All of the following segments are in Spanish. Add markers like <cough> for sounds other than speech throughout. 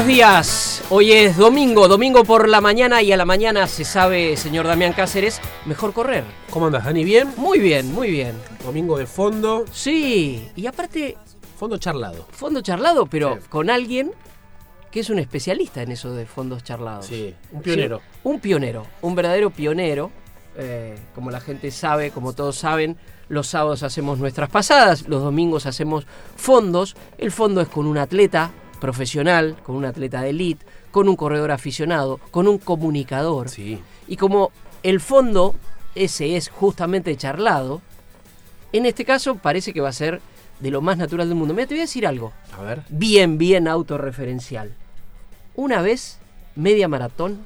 Buenos días. Hoy es domingo, domingo por la mañana y a la mañana se sabe, señor Damián Cáceres, mejor correr. ¿Cómo andas, Dani? ¿Bien? Muy bien, muy bien. Domingo de fondo, Sí, y aparte, fondo charlado. fondo charlado, pero Sí. con alguien que es un especialista en eso de fondos charlados. Sí, un pionero. Sí, un pionero, un verdadero pionero. Eh, como la gente sabe, como todos saben, los sábados hacemos nuestras pasadas, los domingos hacemos fondos. El fondo es con un atleta profesional, con un atleta de elite, con un corredor aficionado, con un comunicador. Sí. Y como el fondo ese es justamente charlado, en este caso parece que va a ser de lo más natural del mundo. Mira, te voy a decir algo A ver. bien, bien autorreferencial. Una vez, media maratón,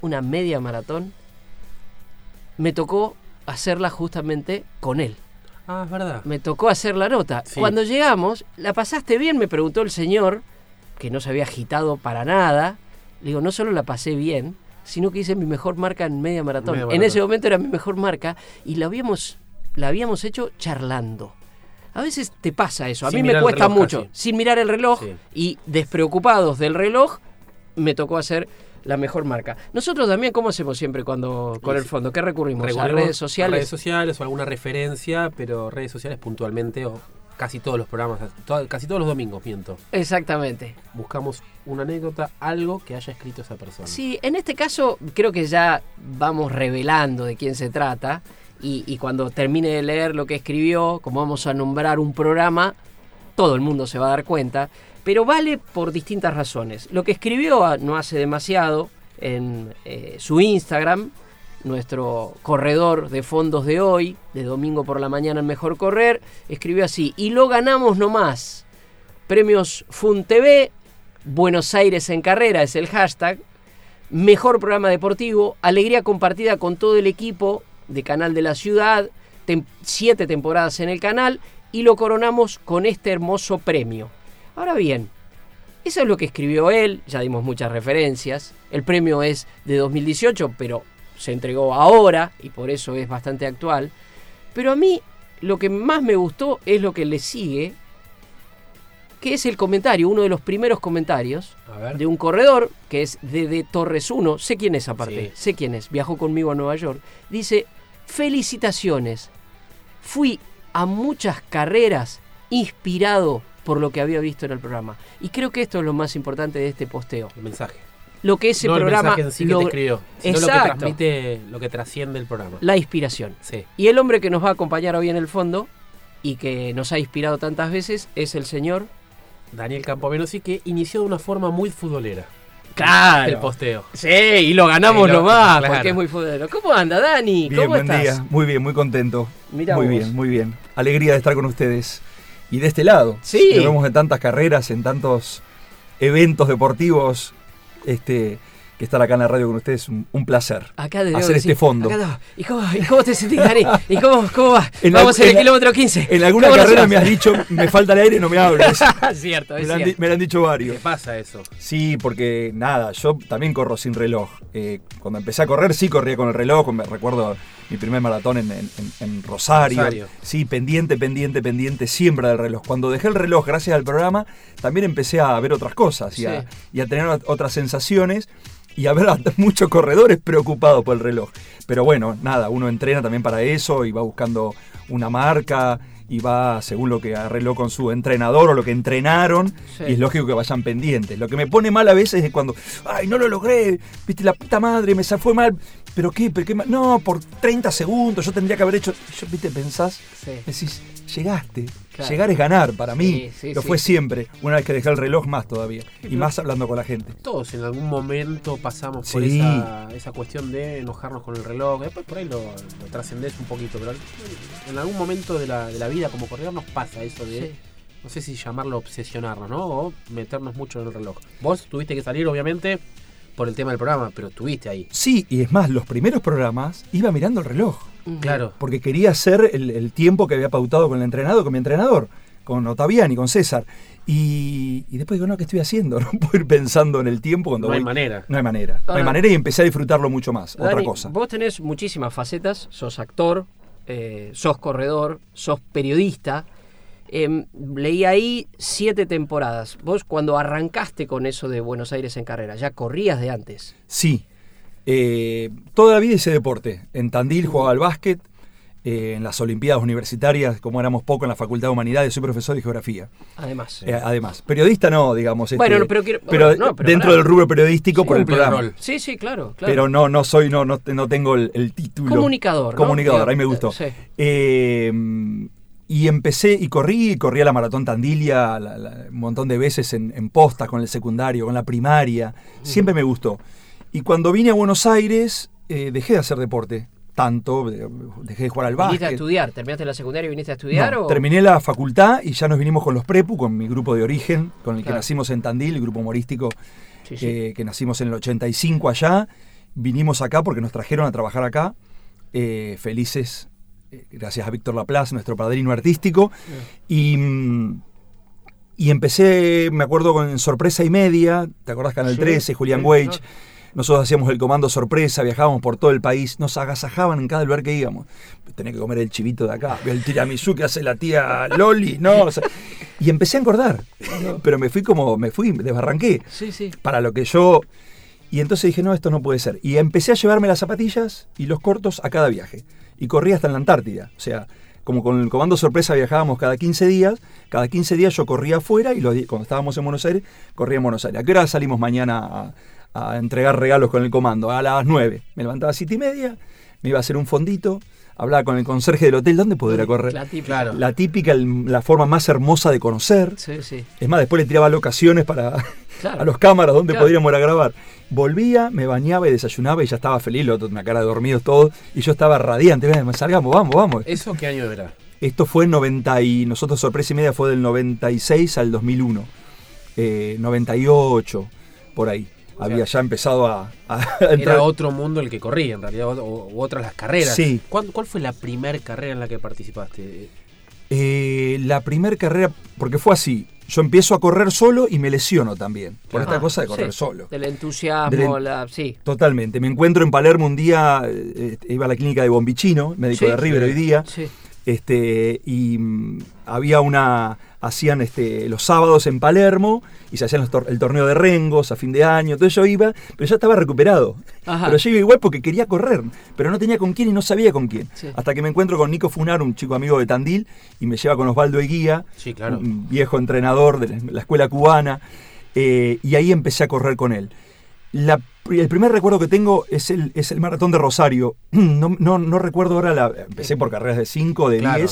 una media maratón, me tocó hacerla justamente con él. Ah, es verdad. Me tocó hacer la nota. Sí. Cuando llegamos, ¿la pasaste bien? Me preguntó el señor, que no se había agitado para nada. Le digo, no solo la pasé bien, sino que hice mi mejor marca en media maratón. Media En ese momento era mi mejor marca y la habíamos, la habíamos hecho charlando. A veces te pasa eso, a Sin mí me cuesta reloj mucho. casi. Sin mirar el reloj Sí. y despreocupados del reloj, me tocó hacer la mejor marca. Nosotros también, ¿cómo hacemos siempre cuando con el fondo? ¿Qué recurrimos? ¿A Recurrimos redes sociales? redes sociales o alguna referencia, pero redes sociales puntualmente o casi todos los programas, casi todos los domingos, miento. Exactamente. Buscamos una anécdota, algo que haya escrito esa persona. Sí, en este caso creo que ya vamos revelando de quién se trata y, y cuando termine de leer lo que escribió, como vamos a nombrar un programa, todo el mundo se va a dar cuenta, pero vale por distintas razones. Lo que escribió ah, no hace demasiado en eh, su Instagram, nuestro corredor de fondos de hoy, de domingo por la mañana en Mejor Correr, escribió así, y lo ganamos nomás. Premios Fun TV, Buenos Aires en carrera es el hashtag, mejor programa deportivo, alegría compartida con todo el equipo de Canal de la Ciudad, siete temporadas en el canal y lo coronamos con este hermoso premio. Ahora bien, eso es lo que escribió él, ya dimos muchas referencias, el premio es de 2018, pero se entregó ahora y por eso es bastante actual, pero a mí lo que más me gustó es lo que le sigue, que es el comentario, uno de los primeros comentarios, de un corredor que es de Torres 1, sé quién es aparte, Sí. sé quién es, viajó conmigo a Nueva York, dice, felicitaciones, fui a muchas carreras inspirado por lo que había visto en el programa. Y creo que esto es lo más importante de este posteo. El mensaje. Lo que ese no programa... el mensaje en sí que lo- te escribió, sino lo que transmite, lo que trasciende el programa. la inspiración. Sí. Y el hombre que nos va a acompañar hoy en el fondo y que nos ha inspirado tantas veces es el señor... Daniel Campomenosi que inició de una forma muy futbolera. Claro. El posteo. Sí, y lo ganamos lo- nomás, claro. porque es muy futbolero. ¿Cómo anda, Dani? Bien, ¿Cómo buen estás? día. Muy bien, muy contento. Mirá muy vos. bien, muy bien. Alegría de estar con ustedes. Y de este lado. Sí. Nos vemos en tantas carreras, en tantos eventos deportivos. Este, que estar acá en la radio con ustedes es un, un placer. Acá Hacer decir, este fondo. acá. ¿Y, cómo, ¿Y cómo te sentís, Dani? ¿Y cómo, cómo va? En Vamos la- en el la- kilómetro 15. En alguna ¿Cómo lo carrera me has dicho, me falta el aire, no me hables. <laughs> es cierto, me, es lo han, cierto. me lo han dicho ¿Qué varios. pasa eso? Sí, porque nada, yo también corro sin reloj. Eh, cuando empecé a correr sí corría con el reloj, me recuerdo mi primer maratón en, en- en- en Rosario. Rosario. Sí, pendiente, pendiente, pendiente siempre del reloj. Cuando dejé el reloj gracias al programa, también empecé a ver otras cosas y, a, y a tener ot- otras sensaciones y a ver a <laughs> muchos corredores preocupados por el reloj. Pero bueno, nada, uno entrena también para eso y va buscando una marca y va según lo que arregló con su entrenador o lo que entrenaron Sí. y es lógico que vayan pendientes. Lo que me pone mal a veces es cuando, ay, no lo logré, viste, la puta madre, me sa- fue mal. ¿Pero qué? ¿Pero qué mal? No, por 30 segundos yo tendría que haber hecho. Yo, viste, pensás, Sí. decís, llegaste. Claro. Llegar es ganar, para mí. Sí, lo sí. fue siempre. Una vez que dejé el reloj, más todavía. Y más hablando con la gente. Todos en algún momento pasamos por esa, esa cuestión de enojarnos con el reloj. Después por ahí lo, lo trascendés un poquito, pero en algún momento de la, de la vida como corredor nos pasa eso de, no sé si llamarlo obsesionarnos, ¿no? O meternos mucho en el reloj. Vos tuviste que salir, obviamente, por el tema del programa, pero estuviste ahí. Sí, y es más, los primeros programas iba mirando el reloj. Claro. Porque quería hacer el, el tiempo que había pautado con el entrenador, con mi entrenador, con Otaviani, con César. Y, y después digo, no, ¿qué estoy haciendo? <laughs> No puedo ir pensando en el tiempo cuando No hay voy- manera. No hay manera. No hay manera y empecé a disfrutarlo mucho más. Otra cosa. Vos tenés muchísimas facetas, sos actor, eh, sos corredor, sos periodista. Em, leí ahí siete temporadas. Vos cuando arrancaste con eso de Buenos Aires en carrera, ya corrías de antes. Sí. Eh, toda la vida hice deporte. En Tandil jugaba al básquet. eh, en las Olimpiadas Universitarias, como éramos poco en la Facultad de Humanidades, soy profesor de geografía. Además. Eh, además, periodista no, digamos. Bueno, este, no, pero quiero- pero no, pero dentro pará. del rubro periodístico por el programa. Sí, sí, claro, claro. Pero no, no soy, no, no, no tengo el, el título. Comunicador, ¿no? Comunicador, ahí me gustó. sí. Eh, y empecé y corrí, corrí a la maratón Tandilia la- la- un montón de veces en, en posta con el secundario, con la primaria. Siempre me gustó. Y cuando vine a Buenos Aires, eh, dejé de hacer deporte. Tanto, eh, dejé de jugar al ¿Viniste a básquet. estudiar? ¿Terminaste la secundaria y viniste a estudiar? No, o? Terminé la facultad y ya nos vinimos con los Prepu, con mi grupo de origen, con el que nacimos en Tandil, el grupo humorístico Sí, sí. eh, que nacimos en el 85 allá. Vinimos acá porque nos trajeron a trabajar acá, eh, felices, eh, gracias a Víctor Laplace, nuestro padrino artístico. Y, mm, y empecé, me acuerdo, con Sorpresa y Media, ¿te acordás? Canal Sí, 13, Julián Weich. Nosotros hacíamos el comando sorpresa, viajábamos por todo el país, nos agasajaban en cada lugar que íbamos. Tenía que comer el chivito de acá, el tiramisú que hace la tía Loli, ¿no? O sea, y empecé a engordar, pero me fui como, me fui, desbarranqué Sí, sí. para lo que yo... Y entonces dije, no, esto no puede ser. Y empecé a llevarme las zapatillas y los cortos a cada viaje. Y corría hasta en la Antártida. O sea, como con el comando sorpresa viajábamos cada 15 días, cada 15 días yo corría afuera y los cuando estábamos en Buenos Aires, corría en Buenos Aires. ¿A qué hora salimos mañana a, a entregar regalos con el comando? A las 9. Me levantaba a 7 y media, me iba a hacer un fondito, hablaba con el conserje del hotel, ¿dónde puedo ir a correr? La típica. Claro. La típica, el- la forma más hermosa de conocer. Sí, sí. Es más, después le tiraba locaciones para <laughs> Claro. a los cámaras donde Claro. podríamos ir a grabar. Volvía, me bañaba y desayunaba y ya estaba feliz, lo otro, una cara de dormidos todos, y yo estaba radiante. Salgamos, vamos, vamos. ¿Eso qué año era? Esto fue en 90 y nosotros sorpresa y media fue del 96 al 2001. Eh, 98, por ahí. Había ya empezado a, <laughs> a Era entrar. otro mundo el que corría, en realidad, o, o otras las carreras. Sí. ¿Cuál, cuál fue la primer carrera en la que participaste? Eh, la primer carrera, porque fue así, yo empiezo a correr solo y me lesiono también, por esta cosa de correr sí, solo. Del entusiasmo, Del- la, sí. Totalmente. Me encuentro en Palermo un día, eh, iba a la clínica de Bombicino, médico Sí, de River sí. hoy día, Sí. este, y mm, había una, hacían este, los sábados en Palermo y se hacían tor- el torneo de Rengos a fin de año, entonces yo iba, pero ya estaba recuperado. Ajá. Pero yo iba igual porque quería correr, pero no tenía con quién y no sabía con quién. Sí. Hasta que me encuentro con Nico Funar, un chico amigo de Tandil, y me lleva con Osvaldo Eguía, Sí, claro. un viejo entrenador de la- la escuela cubana, eh, y ahí empecé a correr con él. La- el primer recuerdo que tengo es el, es el maratón de Rosario. <clears throat> No, no, no recuerdo ahora, la, empecé por carreras de 5, de Claro.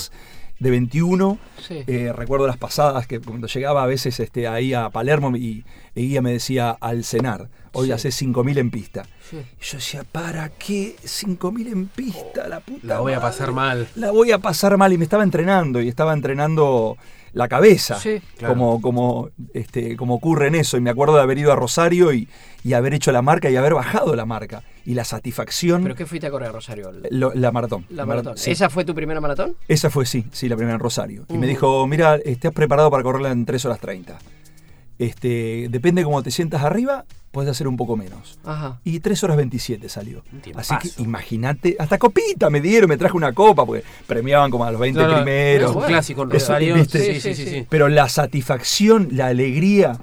10, de 21. Sí. Eh, recuerdo las pasadas que cuando llegaba a veces este, ahí a Palermo y Eguía me decía al cenar, hoy Sí. hace 5.000 en pista. Sí. Y yo decía, ¿para qué 5.000 en pista? La puta La voy a pasar mal. La voy a pasar mal y me estaba entrenando y estaba entrenando la cabeza, Sí, claro. como, como, este, como ocurre en eso. Y me acuerdo de haber ido a Rosario y, y haber hecho la marca y haber bajado la marca. Y la satisfacción, ¿Pero qué fuiste a correr, Rosario? lo- la maratón. La maratón. sí. ¿Esa fue tu primera maratón? Esa fue, sí, sí, la primera en Rosario. Y me dijo, mira, estás preparado para correrla en 3 horas 30. Este, depende cómo te sientas arriba, puedes hacer un poco menos. Ajá. Y 3 horas 27 salió. Así que imagínate, hasta copita me dieron, me traje una copa, porque premiaban como a los 20 No, no, primeros. Es un clásico. Sí, sí, sí, sí. Pero la satisfacción, la alegría.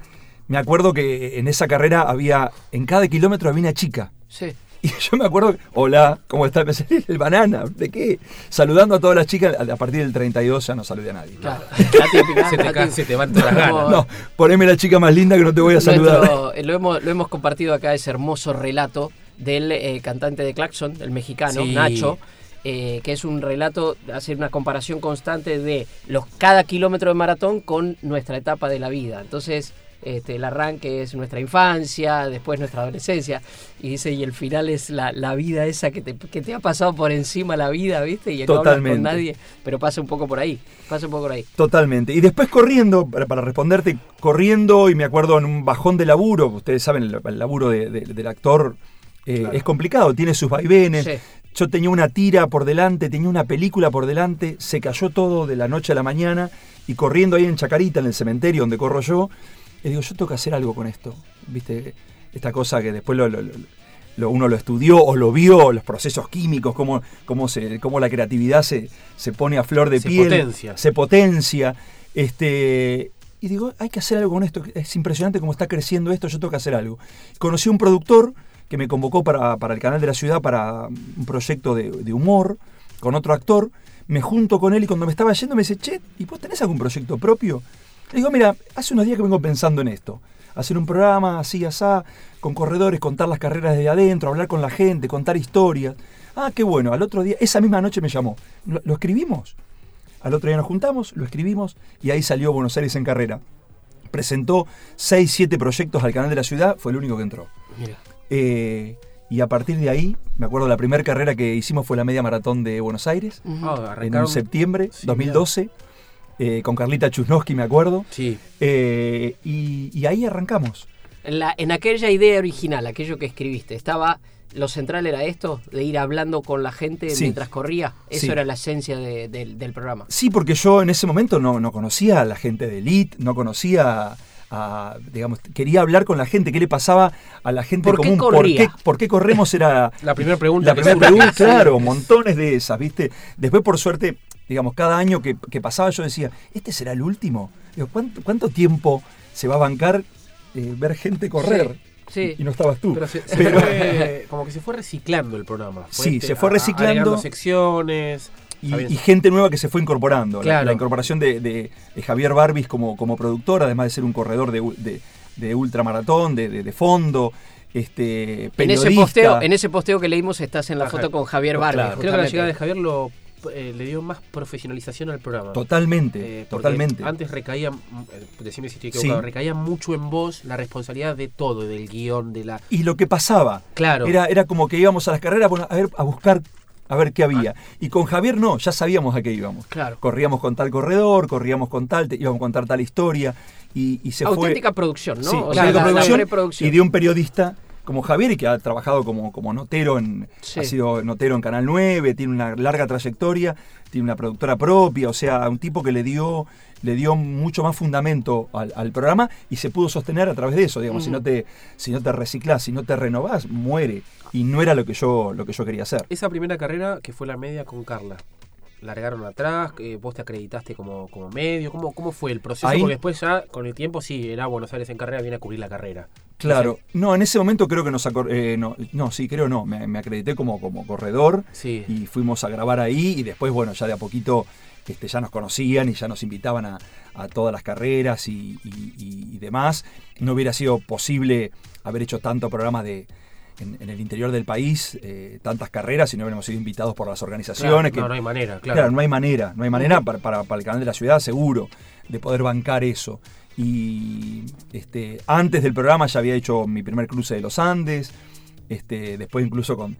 Me acuerdo que en esa carrera había, en cada kilómetro había una chica. Sí. Y <laughs> yo me acuerdo, hola, ¿cómo está? Me salí el banana, ¿de qué? Saludando a todas las chicas, a partir del 32 ya no saludé a nadie. Claro. <laughs> Típica. Se te se te van todas las ganas. No, poneme la chica más linda que no te voy a saludar. nuestro- eh, lo, hemos, lo hemos compartido acá, ese hermoso relato del eh, cantante de Claxon, el mexicano, Sí. Nacho, eh, que es un relato, hacer una comparación constante de los cada kilómetro de maratón con nuestra etapa de la vida. Entonces, este, el arranque es nuestra infancia, después nuestra adolescencia, y dice, y el final es la, la vida esa que te, que te ha pasado por encima la vida, ¿viste? Y no Totalmente. con nadie, pero pasa un poco por ahí, pasa un poco por ahí. Totalmente. Y después corriendo, para, para responderte, corriendo, y me acuerdo en un bajón de laburo, ustedes saben, el, el laburo de- de- del actor eh, Claro. es complicado, tiene sus vaivenes. Sí. Yo tenía una tira por delante, tenía una película por delante, se cayó todo de la noche a la mañana, y corriendo ahí en Chacarita, en el cementerio donde corro yo, le digo, yo tengo que hacer algo con esto. ¿Viste? Esta cosa que después lo- lo- lo- lo- uno lo estudió o lo vio, los procesos químicos, cómo, cómo, se, cómo la creatividad se, se pone a flor de Se piel, potencia. se potencia. Este, y digo, hay que hacer algo con esto, es impresionante cómo está creciendo esto, yo tengo que hacer algo. Conocí a un productor que me convocó para, para el canal de la ciudad para un proyecto de, de humor con otro actor, me junto con él y cuando me estaba yendo me dice, che, ¿y vos tenés algún proyecto propio? Le digo, mira, hace unos días que vengo pensando en esto. Hacer un programa así, asá, con corredores, contar las carreras de adentro, hablar con la gente, contar historias. Ah, qué bueno. Al otro día, esa misma noche me llamó. ¿Lo, lo escribimos? Al otro día nos juntamos, lo escribimos y ahí salió Buenos Aires en carrera. Presentó 6, 7 proyectos al canal de la ciudad, fue el único que entró. Mira. Eh, y a partir de ahí, me acuerdo la primera carrera que hicimos fue la media maratón de Buenos Aires. Ah, en septiembre Sí, 2012, eh, con Carlita Chusnowski, me acuerdo. Sí. Eh, y, y ahí arrancamos. En, la, en aquella idea original, aquello que escribiste, estaba. Lo central era esto, de ir hablando con la gente Sí. mientras corría. Eso Sí. era la esencia de- del- del programa. Sí, porque yo en ese momento no, no conocía a la gente de Elite, no conocía a, digamos, quería hablar con la gente, qué le pasaba a la gente ¿Por qué común, qué, por qué corremos era La primera pregunta. la primera pregunta, claro, montones de esas, ¿viste? Después, por suerte, digamos, cada año que, que pasaba yo decía, ¿este será el último? Digo, ¿cuánto, cuánto tiempo se va a bancar eh, ver gente correr? Sí. Y, y no estabas tú. Pero se, se Pero- fue- <laughs> como que se fue reciclando el programa. Sí, te- se fue a- reciclando. agregando secciones. Y, gente nueva que se fue incorporando. La- Claro. La, incorporación de, de- de Javier Barbis como, como productor, además de ser un corredor de, de, de ultramaratón, de, de- de fondo, este, En periodista. ese, posteo, en ese posteo que leímos estás en la Ajá. foto con Javier Claro. Barbie. Creo que la llegada de Javier lo, eh, le dio más profesionalización al programa. Totalmente, Eh, totalmente. Antes recaía, mm, eh, decime si estoy Sí. equivocado, recaía mucho en vos la responsabilidad de todo, del guion, de la... Y lo que pasaba, Claro. era, era como que íbamos a las carreras bueno, a, ver, a buscar a ver qué había. Y con Javier no, ya sabíamos a qué íbamos. Claro. Corríamos con tal corredor, corríamos con tal, te- íbamos a contar tal historia. Y, y se Auténtica fue. producción, ¿no? Sí, O sea, la- la producción y de un periodista como Javier que ha trabajado como, como notero en Sí. ha sido notero en Canal 9, tiene una larga trayectoria, tiene una productora propia, o sea, un tipo que le dio le dio mucho más fundamento al, al programa y se pudo sostener a través de eso, digamos, si no te si no te reciclás, si no te renovás, muere y no era lo que yo lo que yo quería hacer. Esa primera carrera que fue la media con Carla. Largaron atrás, eh, vos te acreditaste como, como medio, ¿Cómo, ¿cómo fue el proceso? Ahí- Porque después ya, con el tiempo, sí, era Buenos Aires en carrera, viene a cubrir la carrera. Claro, no, en ese momento creo que nos eh, no, no, sí, creo no, me, me acredité como, como corredor Sí. y fuimos a grabar ahí y después, bueno, ya de a poquito este, ya nos conocían y ya nos invitaban a, a todas las carreras y, y- y- y demás. No hubiera sido posible haber hecho tanto programa de, en, en el interior del país, eh, tantas carreras, si no hubiéramos sido invitados por las Claro, organizaciones. que, no, no hay manera, claro. Claro, no hay manera, no hay manera para, para- para el canal de la ciudad, seguro, de poder bancar eso. Y este, antes del programa ya había hecho mi primer cruce de los Andes. Este, después incluso con,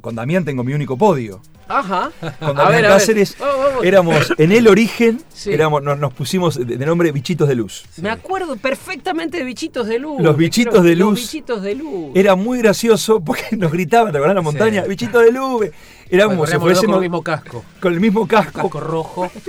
con Damián tengo mi único podio. Ajá. Con Damián ver. Cáceres Vamos, vamos. éramos en el origen, Sí. éramos, nos, nos pusimos de, de nombre Bichitos de Luz. Me acuerdo perfectamente de bichitos de luz. Los bichitos de Los luz. bichitos de luz. Era muy gracioso porque nos gritaban, ¿te acordás la montaña? Sí. Bichitos de Luz. Éramos si los con el mismo casco. con el mismo casco. Casco rojo. <laughs>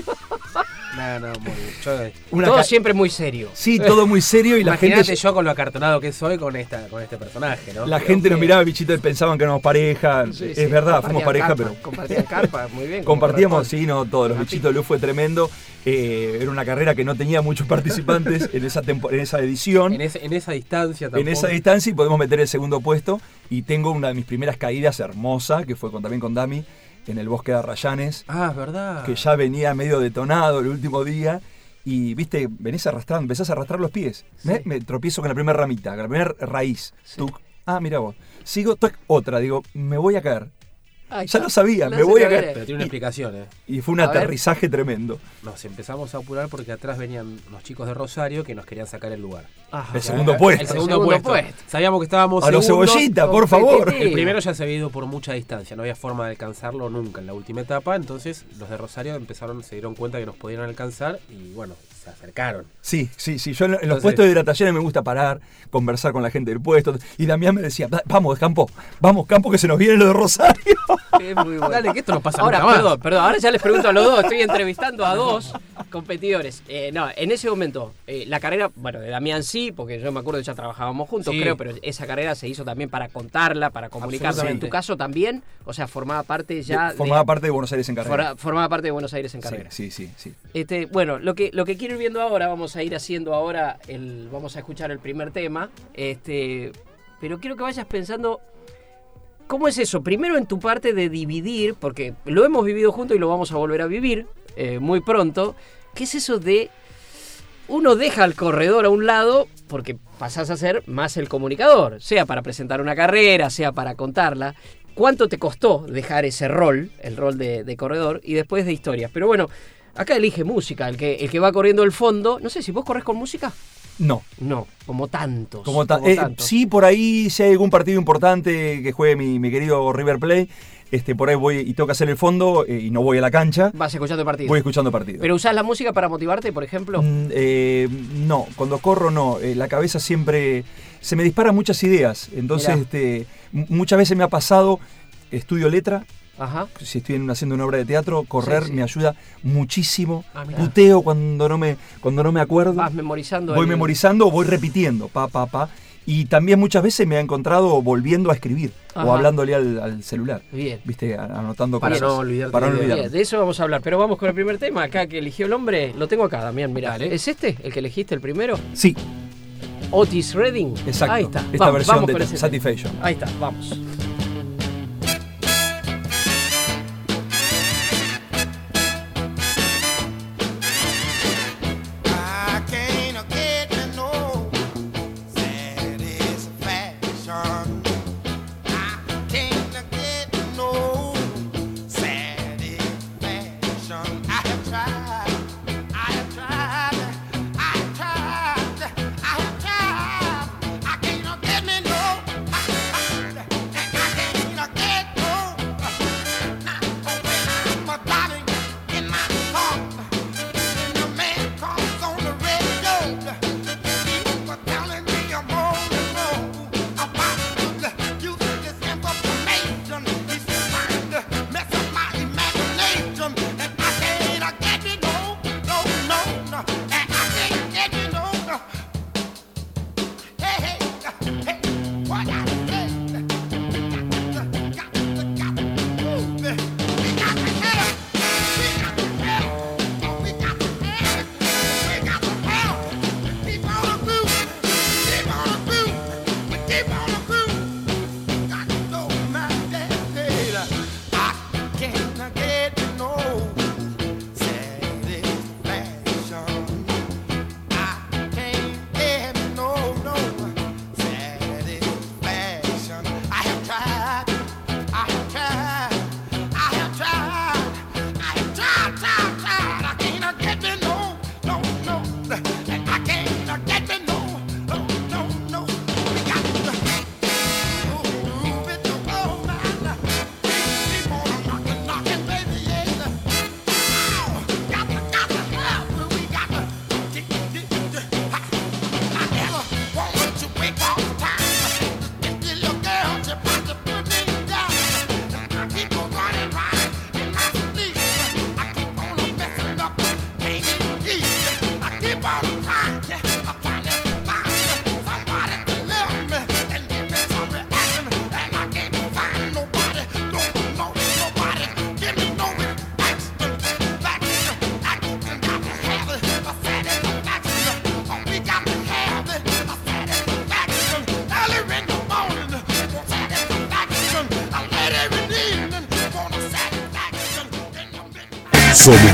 no, no, muy. Yo- una Todo siempre muy serio. Sí, todo muy serio y la Imagínate gente, yo con lo acartonado que soy con esta con este personaje, ¿no? la Pero gente nos miraba bichitos y pensaban que éramos pareja. Sí, es sí, verdad, fuimos pareja, carpa, pero Compartían carpa, muy bien. compartíamos, sí, no, todos los bichitos de luz fue tremendo. Eh, era una carrera que no tenía muchos participantes <laughs> en esa, en esa edición. En, ese- en esa distancia en tampoco. esa distancia y podemos meter el segundo puesto. Y tengo una de mis primeras caídas hermosa, que fue con, también con Dami, en el bosque de Arrayanes, Ah, es verdad. que ya venía medio detonado el último día. Y, viste, venís arrastrando, empezás a arrastrar los pies. Me, me tropiezo con la primera ramita, con la primera raíz. Tuc. Ah, mira vos. Sigo, tuc, otra, digo, me voy a caer. Ya lo sabía, me voy a caer. Pero tiene una explicación, ¿eh? Y fue un A ver. aterrizaje tremendo. Nos empezamos a apurar porque atrás venían los chicos de Rosario que nos querían sacar el lugar. El segundo puesto. El segundo, segundo puesto. puesto. Sabíamos que estábamos A los cebollita, por favor. El primero ya se había ido por mucha distancia, no había forma de alcanzarlo nunca en la última etapa, entonces los de Rosario empezaron, se dieron cuenta que nos podían alcanzar y bueno, se acercaron. Sí, sí, sí. Yo en, los Entonces- puestos de hidratación me gusta parar, conversar con la gente del puesto. Y Damián me decía, "Va- vamos, Campo, vamos, Campo, que se nos viene lo de Rosario. <laughs> Es muy bueno. Dale, que esto no pasa Ahora, nunca más. perdón, perdón, ahora ya les pregunto a los dos, estoy entrevistando a dos competidores. Eh, no, en ese momento, eh, la carrera, bueno, de Damián sí, porque yo me acuerdo que ya trabajábamos juntos, Sí. creo, pero esa carrera se hizo también para contarla, para comunicarla. En tu caso también, o sea, formaba parte ya de- Formaba parte de Buenos Aires en carrera. forma- formaba parte de Buenos Aires en carrera. Sí, sí, sí. sí. Este, bueno, lo que, lo que quiero viendo ahora, vamos a ir haciendo ahora, el, vamos a escuchar el primer tema, este, pero quiero que vayas pensando, ¿cómo es eso? Primero en tu parte de dividir, porque lo hemos vivido juntos y lo vamos a volver a vivir eh, muy pronto, ¿qué es eso de uno deja al corredor a un lado porque pasás a ser más el comunicador, sea para presentar una carrera, sea para contarla. ¿Cuánto te costó dejar ese rol, el rol de corredor, y después de historias? Pero bueno, acá elige música, el que, el que va corriendo el fondo. No sé si vos corres con música. No. No, como tantos. Como ta- como eh, tantos. sí, por ahí, si hay algún partido importante que juegue mi, mi querido River Plate, este, por ahí voy y tengo que hacer el fondo eh, y no voy a la cancha, Vas escuchando partido. voy escuchando partido. ¿Pero usás la música para motivarte, por ejemplo? Mm, eh, no, cuando corro no, eh, la cabeza siempre se me disparan muchas ideas, entonces este, muchas veces me ha pasado, estudio letra, Ajá. si estoy en- haciendo una obra de teatro, correr Sí, sí. me ayuda muchísimo, Ah, mirá. puteo cuando no me, cuando no me acuerdo, Vas memorizando. voy el- memorizando o voy repitiendo, pa, pa, pa, y también muchas veces me ha encontrado volviendo a escribir Ajá. o hablándole al, al celular, Bien. viste, anotando Para cosas. no olvidarte para no olvidar. De eso vamos a hablar, pero vamos con el primer tema acá que eligió el hombre. Lo tengo acá, Damián. Dale. ¿Es este el que elegiste el primero? Sí, Otis Redding. exacto, Ahí está. esta Vamos, versión vamos de. Satisfaction. Ahí está, vamos.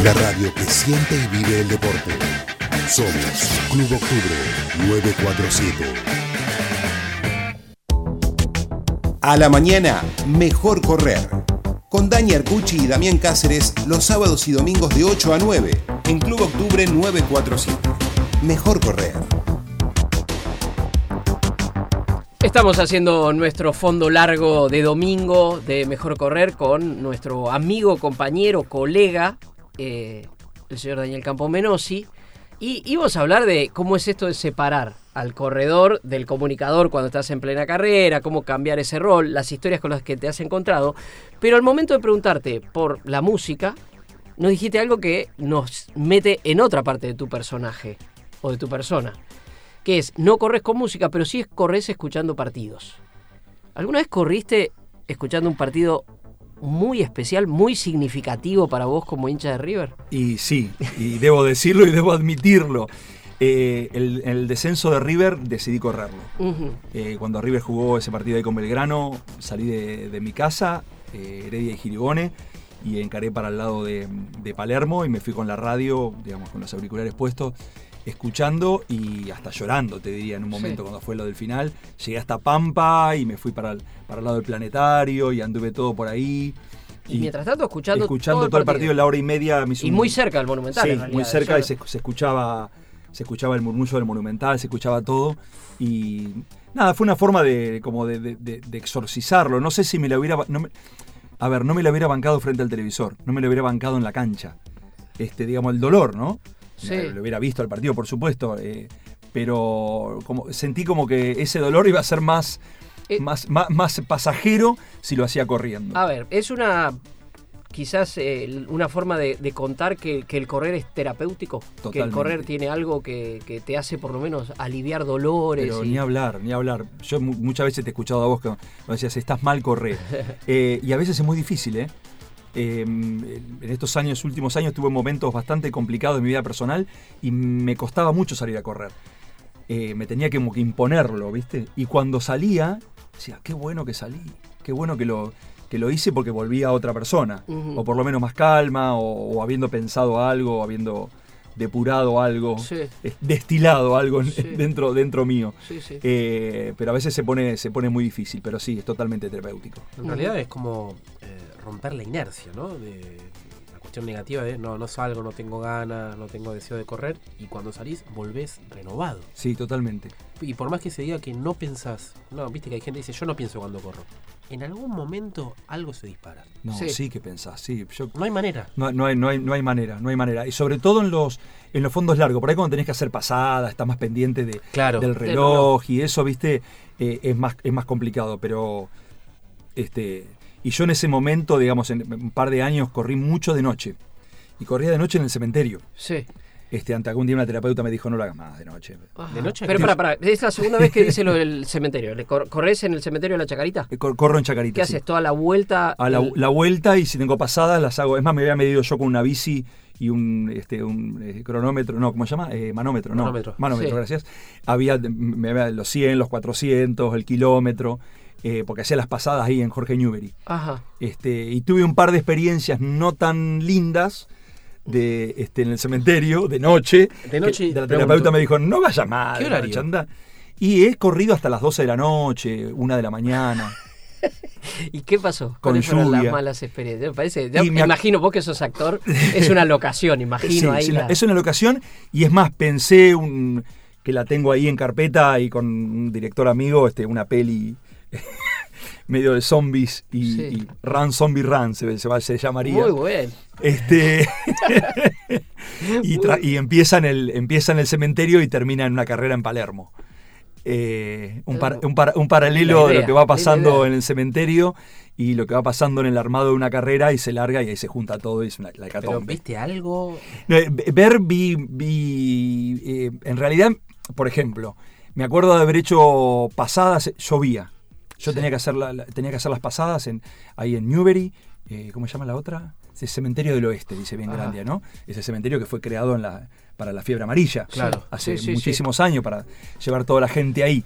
La radio que siente y vive el deporte. Somos Club Octubre 947. A la mañana, mejor correr. con Dani Arcucci y Damián Cáceres los sábados y domingos de 8 a 9 en Club Octubre 947. Mejor correr. Estamos haciendo nuestro fondo largo de domingo de Mejor Correr con nuestro amigo, compañero, colega, eh, el señor Daniel Campomenosi. Y íbamos a hablar de cómo es esto de separar al corredor del comunicador cuando estás en plena carrera, cómo cambiar ese rol, las historias con las que te has encontrado. Pero al momento de preguntarte por la música, nos dijiste algo que nos mete en otra parte de tu personaje o de tu persona que es no corres con música, pero sí corres escuchando partidos. ¿Alguna vez corriste escuchando un partido muy especial, muy significativo para vos como hincha de River? Y sí, y debo decirlo y debo admitirlo. Eh, el, el descenso de River decidí correrlo. Eh, cuando River jugó ese partido ahí con Belgrano, salí de, de mi casa, eh, Heredia y Girigone, y encaré para el lado de, de Palermo y me fui con la radio, digamos, con los auriculares puestos, escuchando y hasta llorando, te diría, en un momento Sí. cuando fue lo del final. Llegué hasta Pampa y me fui para el, para el lado del planetario y anduve todo por ahí. Y, mientras tanto escuchando, escuchando todo el partido, en la hora y media. me Y muy cerca del Monumental. Sí, en realidad. muy cerca y se, se escuchaba se escuchaba el murmullo del monumental, se escuchaba todo y nada, fue una forma de como de, de- de- de exorcizarlo. No sé si me la hubiera no me- a ver, no me la hubiera bancado frente al televisor, no me la hubiera bancado en la cancha. Este, digamos, el dolor, ¿no? Sí. Lo hubiera visto al partido, por supuesto, eh, pero como, sentí como que ese dolor iba a ser más, Eh. más, más, más pasajero si lo hacía corriendo. A ver, es una quizás eh, una forma de, de contar que, que el correr es terapéutico, que el Totalmente. correr tiene algo que, que te hace por lo menos aliviar dolores. Pero y- ni hablar, ni hablar. Yo mu- muchas veces te he escuchado a vos que me decías, estás mal, correr. <laughs> Y a veces es muy difícil, ¿eh? Eh, en estos años, últimos años, tuve momentos bastante complicados en mi vida personal y me costaba mucho salir a correr. Eh, me tenía que, como que imponerlo, ¿viste? Y cuando salía, decía, qué bueno que salí, qué bueno que lo, que lo hice porque volví a otra persona. O por lo menos más calma, o, o habiendo pensado algo, o habiendo depurado algo, Sí. destilado algo Sí. dentro, dentro mío. Sí, sí. Eh, pero a veces se pone, se pone muy difícil, pero sí, es totalmente terapéutico. En realidad es como eh, romper la inercia, ¿no? De la cuestión negativa de no, no salgo, no tengo ganas, no tengo deseo de correr. Y cuando salís, volvés renovado. Sí, totalmente. Y por más que se diga que no pensás, no, viste que hay gente que dice yo no pienso cuando corro. En algún momento algo se dispara. No, Sí. sí, que pensás, sí. Yo, No hay manera. no, no hay, no, hay, no hay manera, no hay manera. Y sobre todo en los, en los fondos largos, por ahí cuando tenés que hacer pasadas, estás más pendiente de, Claro. del reloj y eso, viste, Eh, es, más, es más complicado, pero este y yo en ese momento, digamos, en un par de años corrí mucho de noche. Y corría de noche en el cementerio. Sí. Este, ante algún día una terapeuta me dijo, no lo hagas más de noche. Ajá. ¿De noche? Pero para, para, es la segunda vez que dice lo del cementerio. ¿Le cor- ¿Corres en el cementerio de la Chacarita? Eh, cor- Corro en Chacarita. ¿Qué sí. haces? ¿Toda la vuelta? a la, El- la vuelta y si tengo pasadas las hago. Es más, me había medido yo con una bici y un, este, un eh, cronómetro, no, ¿cómo se llama? Eh, manómetro, no. Manómetro. Manómetro, Sí. gracias. Había, me había los 100, los 400, el kilómetro, eh, porque hacía las pasadas ahí en Jorge Newbery. Ajá. Este, y tuve un par de experiencias no tan lindas de, este, en el cementerio, de noche. De noche, que la pregunto, terapeuta me dijo, no vayas más. ¿Qué de horario? noche, anda". Y he corrido hasta las 12 de la noche, una de la mañana. <laughs> ¿Y qué pasó? Con ¿Cuáles fueron las malas experiencias? Me parece, me imagino vos que sos actor, <laughs> es una locación, imagino Sí, ahí. sí, la- Es una locación y es más, pensé un, que la tengo ahí en carpeta y con un director amigo, este, una peli <laughs> medio de zombies y, Sí. y Run Zombie Run se, se, se llamaría. Muy bueno. Este, <laughs> y, y empieza, en el, empieza en el cementerio y termina en una carrera en Palermo. Eh, un, par- un par- un paralelo de lo que va pasando en el cementerio y lo que va pasando en el armado de una carrera y se larga y ahí se junta todo y es una, la Pero viste algo. No, eh, Ver, vi, vi eh, en realidad, por ejemplo, me acuerdo de haber hecho pasadas, llovía. Yo tenía, que hacer la- la- tenía que hacer las pasadas en, ahí en Newbery, eh, ¿cómo se llama la otra? El Cementerio del Oeste, dice bien grande, ¿no? Ese cementerio que fue creado en la, para la fiebre amarilla. Claro. Hace Sí, sí, sí. muchísimos años para llevar toda la gente ahí.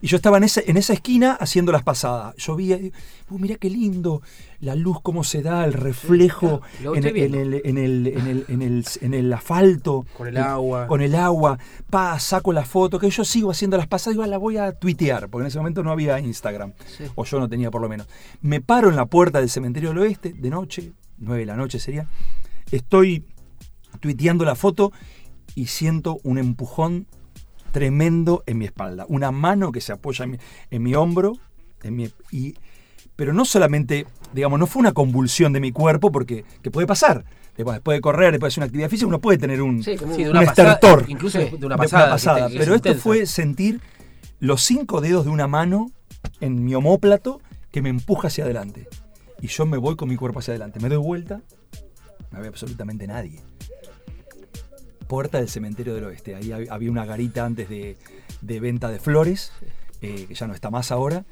Y yo estaba en esa, en esa esquina haciendo las pasadas. Yo vi, uh, mirá qué lindo, la luz cómo se da, el reflejo en, el, en, el, en, el, en, el, en, el, en el asfalto. Con el agua. Con el agua. Pa, saco la foto, que yo sigo haciendo las pasadas, igual la voy a tuitear, porque en ese momento no había Instagram. Sí. O yo no tenía por lo menos. Me paro en la puerta del cementerio del oeste, de noche, 9 de la noche sería. Estoy tuiteando la foto y siento un empujón tremendo en mi espalda. Una mano que se apoya en mi, en mi hombro. En mi, y, pero no solamente, digamos, no fue una convulsión de mi cuerpo, porque que puede pasar. Después, después de correr, después de hacer una actividad física, uno puede tener un, Sí, como Sí, de un una pasada, estertor. incluso Sí. de una de pasada. una pasada. ¿viste? Que es Pero esto intensa. fue sentir los cinco dedos de una mano en mi homóplato que me empuja hacia adelante. Y yo me voy con mi cuerpo hacia adelante. Me doy vuelta, no había absolutamente nadie. Puerta del cementerio del oeste. Ahí hab- había una garita antes de, de venta de flores, eh, que ya no está más ahora.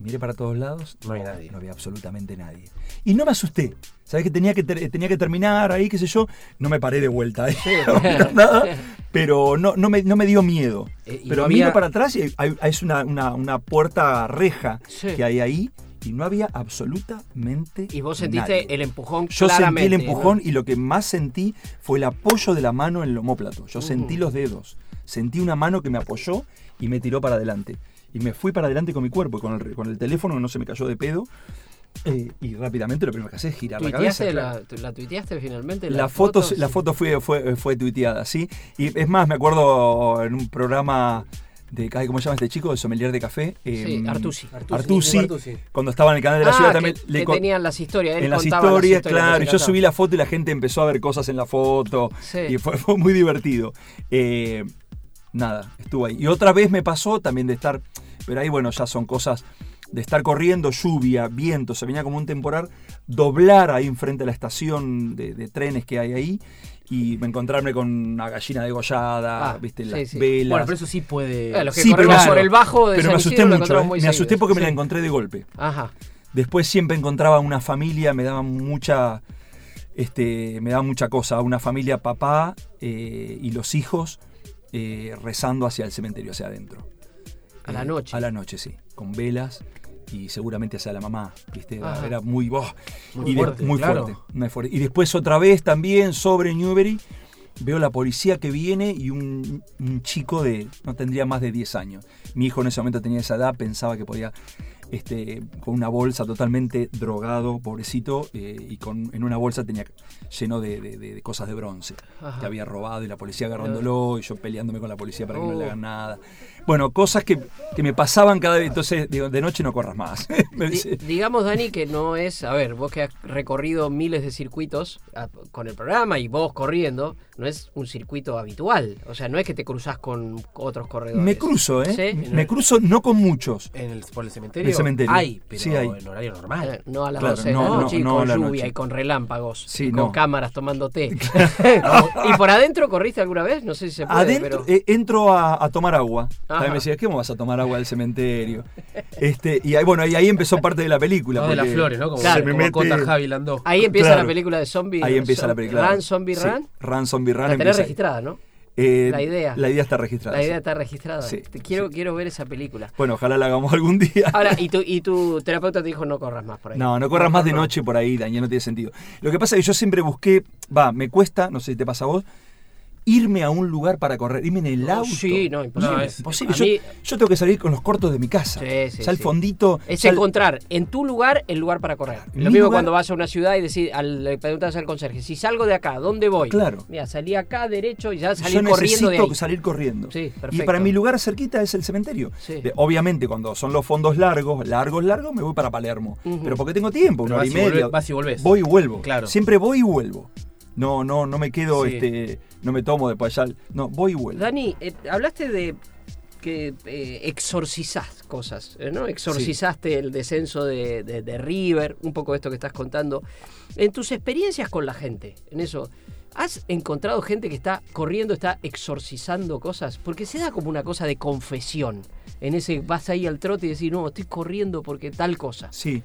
Miré para todos lados. No hay nadie. No había absolutamente nadie. Y no me asusté. Sabés que tenía que, ter- tenía que terminar ahí, qué sé yo. No me paré de vuelta. ¿eh? <laughs> <laughs> Nada, pero no, no, me, no me dio miedo. Eh, pero no miro para atrás y hay, hay- es una, una- una puerta reja Sí. que hay ahí y no había absolutamente Y vos sentiste nadie. el empujón Yo sentí el empujón ¿no? y lo que más sentí fue el apoyo de la mano en el homóplato. Yo sentí los dedos. Sentí una mano que me apoyó y me tiró para adelante. Y me fui para adelante con mi cuerpo, y con el, con el teléfono no se me cayó de pedo. eh, y rápidamente lo primero que hace es girar la cabeza. ¿Tuiteaste claro. la, la tuiteaste finalmente? La foto, foto, la foto fue, fue, fue tuiteada, ¿sí? Y es más, me acuerdo en un programa de, ay, ¿cómo se llama este chico? De sommelier de café. Sí, em, Artusi. Artusi, Artusi. cuando estaba en el canal de la Ah, ciudad que, también que le con- tenían las historias. él en las historias, que claro, y yo subí la foto y la gente empezó a ver cosas en la foto Sí. y fue, fue muy divertido. Eh, nada, estuvo ahí. Y otra vez me pasó también de estar, pero ahí bueno, ya son cosas de estar corriendo, lluvia, viento, se venía como un temporal, doblar ahí enfrente a la estación de, de trenes que hay ahí y encontrarme con una gallina degollada, Ah, viste, las sí. velas. Bueno, pero eso sí puede. Eh, los que Sí, pero claro, por el bajo de pero San me asusté Isidro mucho, ¿eh? me asusté porque me la encontré de golpe. Ajá. Después siempre encontraba una familia, me daban mucha, este, me daba mucha cosa, una familia, papá eh, y los hijos eh, rezando hacia el cementerio, hacia adentro. A la noche. A la noche, sí, con velas y seguramente hacia la mamá, ¿viste? Era, Ajá. era muy, oh, Muy y de- fuerte, muy claro. fuerte, muy fuerte. Y después otra vez también sobre Newbery, veo la policía que viene y un, un chico de, no tendría más de 10 años. Mi hijo en ese momento tenía esa edad, pensaba que podía, este, con una bolsa totalmente drogado, pobrecito, eh, y con, en una bolsa tenía lleno de, de- de- de cosas de bronce Ajá. que había robado y la policía agarrándolo y yo peleándome con la policía para que no le Oh. hagan nada. Bueno, cosas que, que me pasaban cada vez, entonces digo, de noche no corras más. <laughs> Me Di- dice, digamos, Dani, que no es, a ver, vos que has recorrido miles de circuitos ah, con el programa y vos corriendo, no es un circuito habitual. O sea, no es que te cruzas con otros corredores. me cruzo, ¿eh? Sí, me cruzo no con muchos. En el, por el cementerio. El cementerio. Hay, pero Sí, hay. en horario normal. Eh, No a las Claro, 12 de no, la no, noche y no a con lluvia noche. y con relámpagos Sí, y con no. cámaras tomando té. <laughs> <laughs> ¿Y por adentro corriste alguna vez? No sé si se puede, Adentro pero... eh, entro a, a tomar agua. Ajá. También me decía, ¿qué vas a tomar agua del cementerio? Este, y ahí, bueno, y ahí empezó parte de la película. No, de las flores, ¿no? Como, Claro, se me como mete- Cota Javi Landó. Ahí empieza Claro. la película de zombie. Ahí empieza la película. Run, Zombie Sí, Run. Run, Zombie Run. La tenés registrada, ¿no? Eh, La idea. La idea está registrada. La idea sí. está registrada. Sí, Te quiero, sí. quiero ver esa película. Bueno, ojalá la hagamos algún día. Ahora, <laughs> y tu, y tu terapeuta te dijo no corras más por ahí. No, no corras más de no. noche por ahí, Daniel, no tiene sentido. Lo que pasa es que yo siempre busqué, va, me cuesta, no sé si te pasa a vos, irme a un lugar para correr, irme en el No, auto. sí, no, imposible. No, es- imposible. a Yo, mí- yo tengo que salir con los cortos de mi casa. Sí, sí, o sea, el sí. fondito. Es encontrar en tu lugar el lugar para correr. Mi Lo mismo lugar- cuando vas a una ciudad y decís, al, le preguntas al conserje, si salgo de acá, ¿dónde voy? Claro. Mira, salí acá derecho y ya salí yo corriendo de necesito ahí. salir corriendo. Sí, y perfecto. para mi lugar cerquita es el cementerio. Sí. De- obviamente, cuando son los fondos largos, largos, largos, me voy para Palermo. Ujú. Pero porque tengo tiempo, una hora y y media. vas y volvés. Voy y vuelvo. Claro. Siempre voy y vuelvo. No, no, no me quedo, Sí. este, no me tomo después allá. No, voy y vuelvo. Dani, eh, hablaste de que eh, exorcizás cosas, eh, ¿no? Exorcizaste el descenso de, de- de River, un poco esto que estás contando. En tus experiencias con la gente, en eso, ¿has encontrado gente que está corriendo, está exorcizando cosas? Porque se da como una cosa de confesión. En ese vas ahí al trote y decís, no, estoy corriendo porque tal cosa. Sí.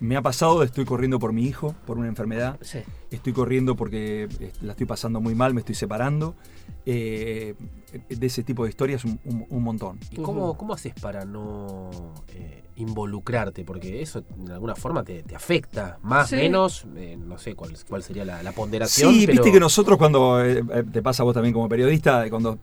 Me ha pasado, estoy corriendo por mi hijo, por una enfermedad. Sí. Estoy corriendo porque eh, la estoy pasando muy mal, me estoy separando. Eh, de ese tipo de historias un, un- un montón. ¿Y cómo, cómo haces para no eh, involucrarte? Porque eso de alguna forma te, te afecta, más, Sí. menos, eh, no sé cuál, cuál sería la, la ponderación. Sí, pero- viste que nosotros cuando, te pasa a vos también como periodista, cuando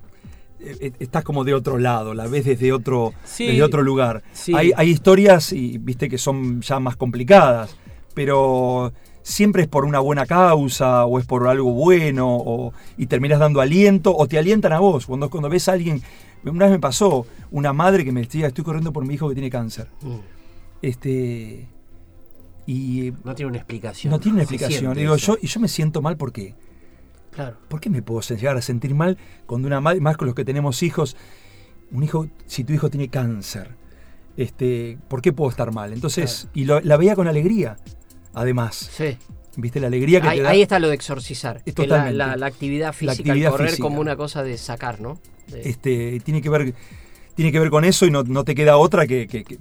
estás como de otro lado, la ves desde otro, Sí. desde otro lugar. Sí. Hay, hay historias y viste que son ya más complicadas, pero siempre es por una buena causa o es por algo bueno o, y terminas dando aliento o te alientan a vos. Cuando, cuando ves a alguien, una vez me pasó una madre que me decía, estoy corriendo por mi hijo que tiene cáncer. Mm. Este, y No tiene una explicación. no tiene una explicación. Digo, eso. yo, y yo me siento mal porque... Claro. ¿Por qué me puedo llegar a sentir mal cuando una madre, más con los que tenemos hijos, un hijo, si tu hijo tiene cáncer, este, ¿por qué puedo estar mal? Entonces, y lo- la veía con alegría, además, Sí. ¿viste? La alegría que Ahí, te da. ahí está lo de exorcizar. Que la, totalmente. la- la actividad física, el actividad correr física. como una cosa de sacar, ¿no? De- Este, tiene que ver tiene que ver con eso y no, no te queda otra que, que- que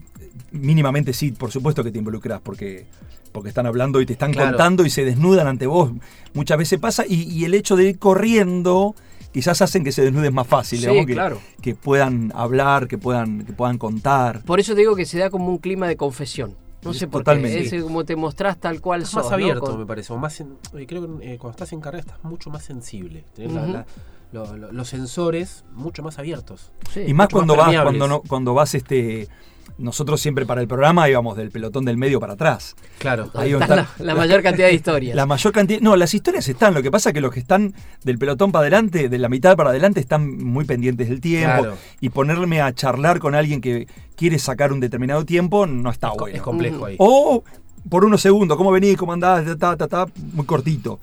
mínimamente sí, por supuesto que te involucras porque porque están hablando y te están Claro. contando y se desnudan ante vos. Muchas veces pasa y, y el hecho de ir corriendo quizás hacen que se desnuden más fácil, Sí, digamos, que, claro. que puedan hablar, que puedan, que puedan contar. Por eso te digo que se da como un clima de confesión. No sé por totalmente. qué. Es como te mostrás tal cual Estás sos. más ¿no? abierto, Con- me parece. o más eh, creo que eh, cuando estás en carrera estás mucho más sensible. Tenés la- la- lo- lo- los sensores mucho más abiertos. Sí. Y más cuando vas, cuando no, cuando vas este. Nosotros siempre para el programa íbamos del pelotón del medio para atrás. Claro. Ahí Está está- la, la mayor cantidad de historias. La mayor cantidad. No, las historias están. Lo que pasa es que los que están del pelotón para adelante, de la mitad para adelante, están muy pendientes del tiempo. Claro. Y ponerme a charlar con alguien que quiere sacar un determinado tiempo no está Es bueno. Es complejo ahí. O por unos segundos, ¿cómo venís? ¿Cómo andás? Ta, ta, ta, muy cortito.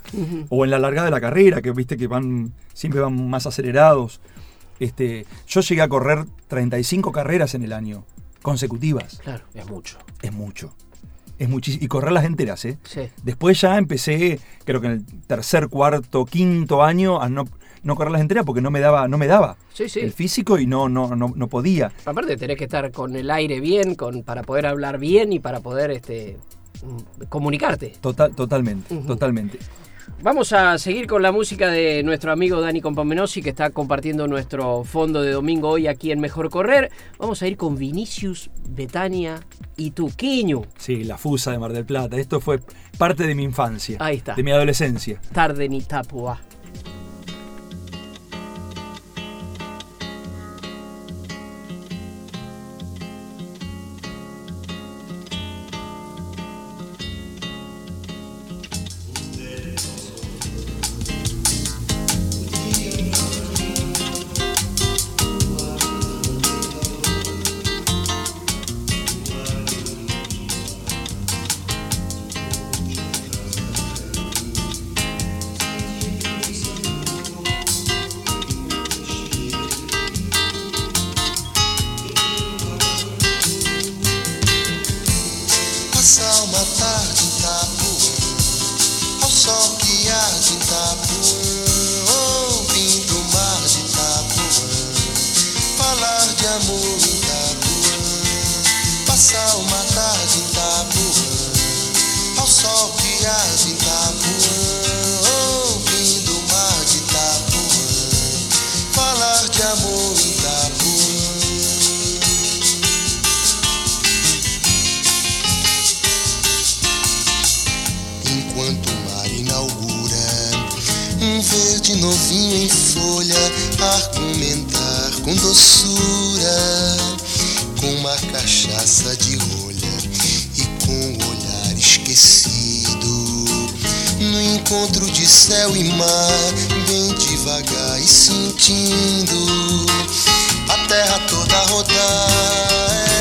O en la largada de la carrera, que viste que van siempre van más acelerados. Este, yo llegué a correr 35 carreras en el año, consecutivas. Claro. Es mucho. Es mucho. Es muchísimo. Y correrlas enteras, ¿eh? Sí. Después ya empecé, creo que en el tercer, cuarto, quinto año, a no, no correrlas enteras porque no me daba, no me daba Sí, sí. el físico y no, no, no, no podía. Aparte tenés que estar con el aire bien, con, para poder hablar bien y para poder este, comunicarte. Total, totalmente, totalmente. Vamos a seguir con la música de nuestro amigo Dani Compomenosi que está compartiendo nuestro fondo de domingo hoy aquí en Mejor Correr. Vamos a ir con Vinicius, Betania y Tuquiño. Sí, la fusa de Mar del Plata. Esto fue parte de mi infancia. Ahí está. De mi adolescencia. Tarde ni Tapua. Amor. Em Itapuã Passar uma tarde em Itapuã Ao sol que arde em Itapuã Ouvindo o mar de Itapuã Falar de amor em Itapuã. Enquanto o mar inaugura um verde novinho em folha, argumentar com doçura, com uma cachaça de rolha e com o olhar esquecido. No encontro de céu e mar, bem devagar e sentindo a terra toda rodar.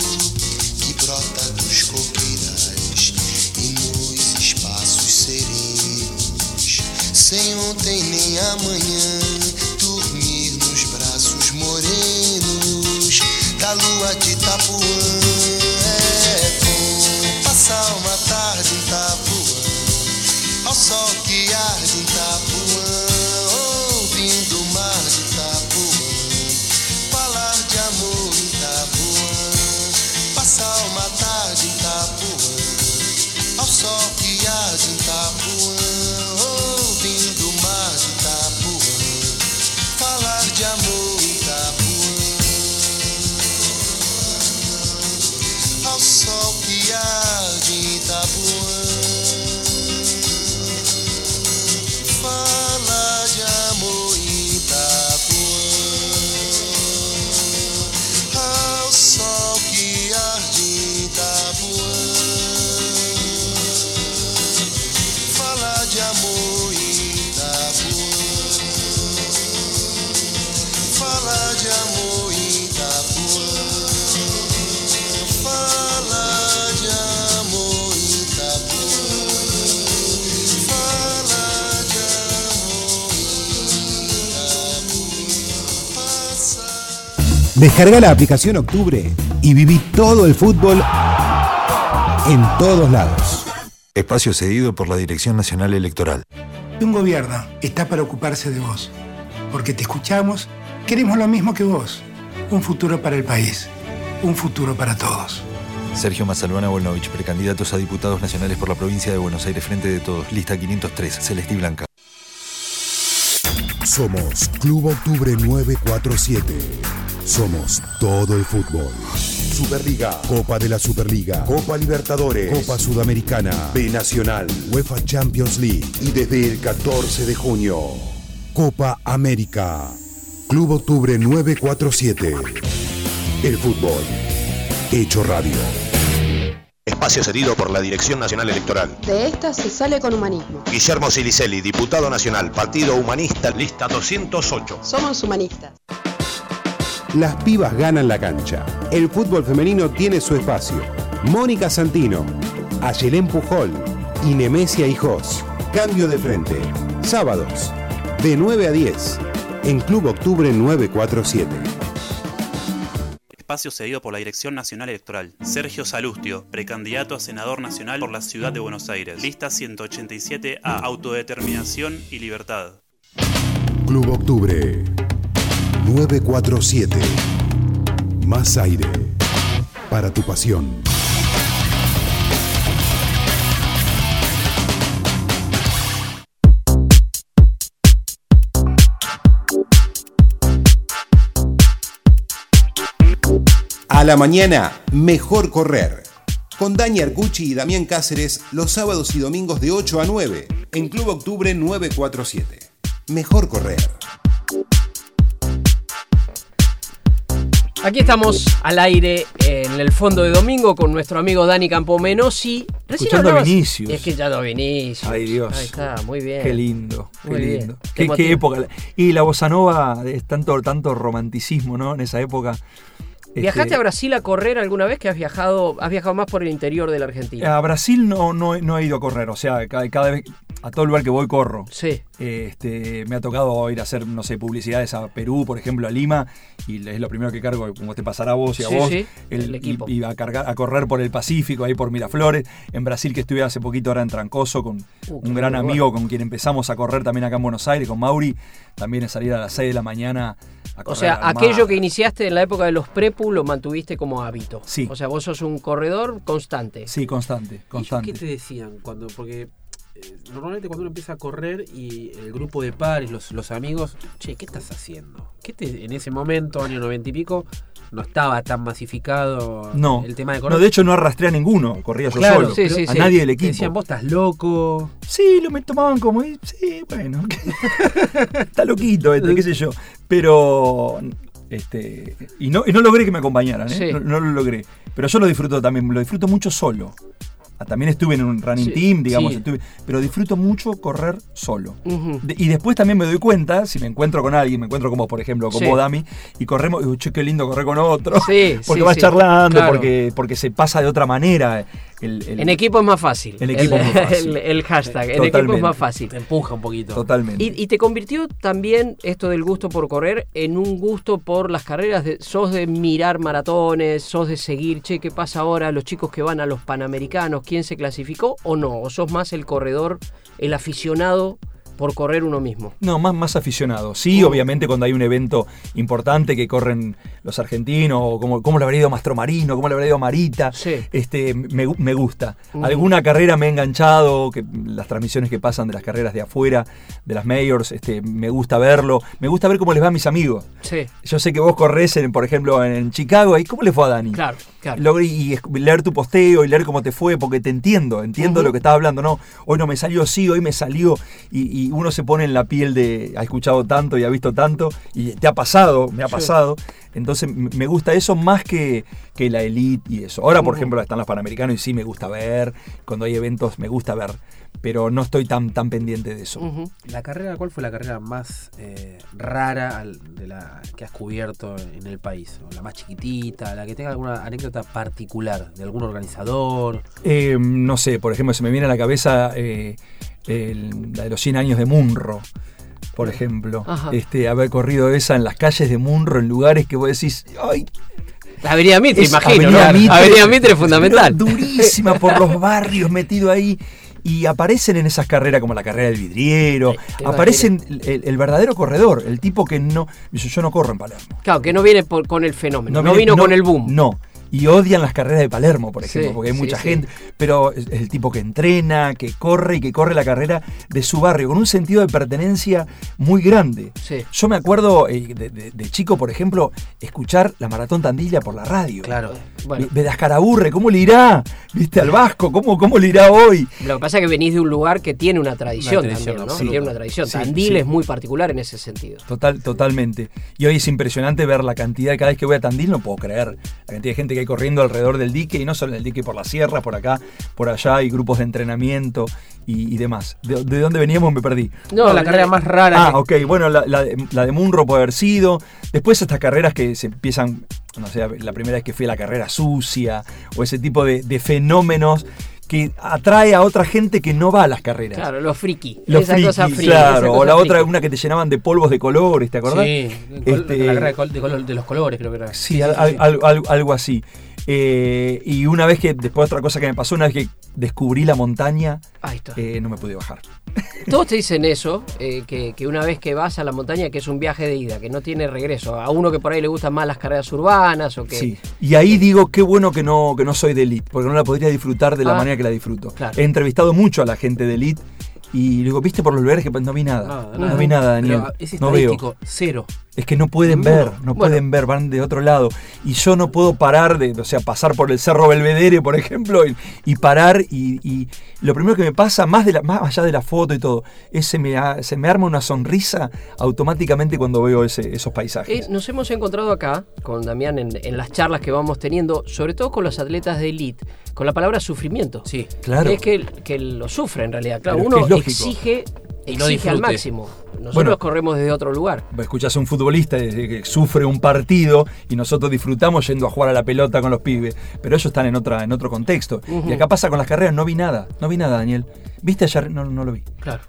sem ontem nem amanhã. Dormir nos braços morenos. Da lua de Itapuã. É bom passar uma tarde em Itapuã. Ao sol que arde em Itapuã, ouvindo o mar de Itapuã, falar de amor em Itapuã, passar uma tarde em Itapuã, ao sol que arde em Itapuã, Descarga la aplicación Octubre y viví todo el fútbol en todos lados. Espacio cedido por la Dirección Nacional Electoral. Un gobierno está para ocuparse de vos, porque te escuchamos, queremos lo mismo que vos, un futuro para el país, un futuro para todos. Sergio Mazalbana Volnovich, precandidatos a diputados nacionales por la provincia de Buenos Aires, Frente de Todos, lista 503, Celeste y Blanca. Somos Club Octubre 947. Somos todo el fútbol. Superliga, Copa de la Superliga, Copa Libertadores, Copa Sudamericana, B Nacional, UEFA Champions League y desde el 14 de junio, Copa América. Club Octubre 947. El fútbol. Hecho radio. Espacio cedido por la Dirección Nacional Electoral. De esta se sale con humanismo. Guillermo Silicelli, diputado nacional, Partido Humanista, lista 208. Somos humanistas. Las pibas ganan la cancha. El fútbol femenino tiene su espacio. Mónica Santino, Ayelén Pujol y Nemesia Hijos. Cambio de frente. Sábados, de 9 a 10, en Club Octubre 947. Espacio cedido por la Dirección Nacional Electoral. Sergio Salustio, precandidato a senador nacional por la Ciudad de Buenos Aires. Lista 187 a Autodeterminación y Libertad. Club Octubre 947. Más aire para tu pasión. A la mañana, mejor correr. Con Dani Arcucci y Damián Cáceres los sábados y domingos de 8 a 9 en Club Octubre 947. Mejor correr. Aquí estamos al aire en el fondo de domingo con nuestro amigo Dani Campomenosi. Recién Escuchando a Vinicius. Escuchando a Vinicius. Ay, Dios. Ahí está, muy bien. Qué lindo, qué Muy lindo. Qué época. Y la bossa nova es tanto, tanto romanticismo, ¿no? En esa época. ¿Viajaste Este, a Brasil a correr alguna vez que has viajado? Has viajado más por el interior de la Argentina. A Brasil no, no, he- no he ido a correr, o sea, cada, cada vez, a todo lugar que voy corro. Sí. Este, me ha tocado ir a hacer, no sé, publicidades a Perú, por ejemplo, a Lima, y es lo primero que cargo, como te pasará a vos y a Sí, vos, sí, el equipo. Y, y a, cargar, a correr por el Pacífico, ahí por Miraflores. En Brasil, que estuve hace poquito ahora en Trancoso, con Uh, un gran bueno. amigo con quien empezamos a correr también acá en Buenos Aires, con Mauri, también es salir a las 6 de la mañana a O correr sea, al mar. aquello que iniciaste en la época de los prepu lo mantuviste como hábito. Sí. O sea, vos sos un corredor constante. Sí, constante, ¿Y constante. qué te decían? cuando Porque normalmente cuando uno empieza a correr y el grupo de pares, los, los amigos, che, ¿qué estás haciendo? ¿Qué te, en ese momento, año noventa y pico, no estaba tan masificado No, el tema de correr? no, de hecho no arrastré a ninguno, corría yo Claro, solo, sí, pero sí, a sí. nadie del equipo. decían, vos estás loco. Sí, lo me tomaban como, y, sí, bueno, <laughs> está loquito este, qué sé yo. Pero, este, y no, y no logré que me acompañaran, ¿eh? Sí. no, no lo logré. Pero yo lo disfruto también, lo disfruto mucho solo. También estuve en un running Sí, team, digamos, sí. estuve- pero disfruto mucho correr solo. De- y después también me doy cuenta, si me encuentro con alguien, me encuentro como por ejemplo con Sí. vos, Dami, y corremos, y digo, che, qué lindo correr con otro. Sí, <laughs> porque vas charlando, Claro. porque, porque se pasa de otra manera. El, el- En equipo es más fácil. En equipo el, es más fácil. el- el hashtag. En equipo es más fácil. Te empuja un poquito. Totalmente. Y, y te convirtió también esto del gusto por correr en un gusto por las carreras. De, sos de mirar maratones, sos de seguir, che, ¿qué pasa ahora? Los chicos que van a los panamericanos, ¿quién se clasificó o no? ¿O sos más el corredor, el aficionado por correr uno mismo? No, más, más aficionado. Sí, obviamente cuando hay un evento importante que corren los argentinos, o como, cómo le habrá ido a Mastromarino, cómo le habrá ido Marita, este, me, me gusta. Alguna carrera me ha enganchado, que las transmisiones que pasan de las carreras de afuera, de las majors, este, me gusta verlo. Me gusta ver cómo les va a mis amigos. Sí. Yo sé que vos corres, en, por ejemplo, en Chicago, ¿y cómo le fue a Dani? Claro, claro. Y leer tu posteo y leer cómo te fue, porque te entiendo, entiendo lo que estás hablando. No, hoy no me salió, sí, hoy me salió. Y, y uno se pone en la piel de, ha escuchado tanto y ha visto tanto, y te ha pasado, me ha Sí. pasado. Entonces me gusta eso más que, que la elite y eso. Ahora, por ejemplo, están los panamericanos y sí me gusta ver. Cuando hay eventos me gusta ver. Pero no estoy tan, tan pendiente de eso. La carrera, ¿cuál fue la carrera más eh, rara al- de la que has cubierto en el país? ¿O la más chiquitita, la que tenga alguna anécdota particular de algún organizador. Eh, no sé, por ejemplo, se me viene a la cabeza eh, el- la de los 100 años de Munro, por ejemplo. Ajá. Este, haber corrido esa en las calles de Munro, en lugares que vos decís, ¡ay! La Avenida Mitre, imagino, Avenida ¿no? Mitre. Avenida Mitre es fundamental. Durísima por los <laughs> barrios, metido ahí. Y aparecen en esas carreras como la carrera del vidriero, aparecen el, el verdadero corredor, el tipo que no... Yo, no corro en Palermo. Claro, que no viene por- con el fenómeno, no, viene- vino con el boom. No. Y odian las carreras de Palermo, por ejemplo, Sí, porque hay sí, mucha sí. gente. Pero es el tipo que entrena, que corre y que corre la carrera de su barrio, con un sentido de pertenencia muy grande. Sí. Yo me acuerdo eh, de, de- de chico, por ejemplo, escuchar la Maratón Tandilla por la radio. Claro. Bueno. De Ascaraburre, ¿cómo le irá? ¿Viste? Al Vasco, ¿cómo, cómo le irá hoy? Lo que pasa es que venís de un lugar que tiene una tradición, Una tradición también, ¿no? absoluta. Tiene una tradición. Sí, Tandil sí. es muy particular en ese sentido. Total, totalmente. Y hoy es impresionante ver la cantidad, cada vez que voy a Tandil no puedo creer, la cantidad de gente que hay corriendo alrededor del dique, y no solo en el dique, por la sierra, por acá, por allá, hay grupos de entrenamiento y, y demás. ¿De, de dónde veníamos? Me perdí. No, la carrera más rara Ah, que- ok, bueno, la, la de- la de Munro puede haber sido. Después estas carreras que se empiezan, no sé, la primera vez que fui a la carrera sucia, o ese tipo de, de fenómenos que atrae a otra gente que no va a las carreras. Claro, los friki. Los esa friki, cosa friki, claro. esa O la otra, una que te llenaban de polvos de colores, ¿te acordás? Sí, col- Este, la carrera de, col- de color- de los colores creo que era. Sí, al- al- al- al- algo así. Eh, y una vez que, después otra cosa que me pasó, una vez que descubrí la montaña, Ahí está. eh, no me pude bajar. <laughs> Todos te dicen eso, eh, que, que una vez que vas a la montaña, que es un viaje de ida, que no tiene regreso. A uno que por ahí le gustan más las carreras urbanas o que... Sí. Y ahí digo, qué bueno que no, que no soy de elite, porque no la podría disfrutar de la Ah. manera que la disfruto. Claro. He entrevistado mucho a la gente de elite y digo, ¿viste por los lugares que no vi nada? Nada, no vi nada, Daniel. Es no veo. estadístico, cero. Es que no pueden Ninguno. ver, no pueden ver, van de otro lado. Y yo no puedo parar de, o sea, pasar por el Cerro Belvedere, por ejemplo, y, y parar y, y lo primero que me pasa, más, de la, más allá de la foto y todo, es se me, se me arma una sonrisa automáticamente cuando veo ese- esos paisajes. Eh, nos hemos encontrado acá con Damián en, en las charlas que vamos teniendo, sobre todo con los atletas de elite, con la palabra sufrimiento. Sí, Claro. Es que, que lo sufre en realidad. Claro, Pero uno lógico. exige, no exige al máximo. Nosotros Bueno. corremos desde otro lugar. Escuchás a un futbolista que sufre un partido y nosotros disfrutamos yendo a jugar a la pelota con los pibes, pero ellos están en, otra, en otro contexto. Y acá pasa con las carreras, no vi nada, no vi nada, Daniel. ¿Viste ayer? No, no lo vi. Claro.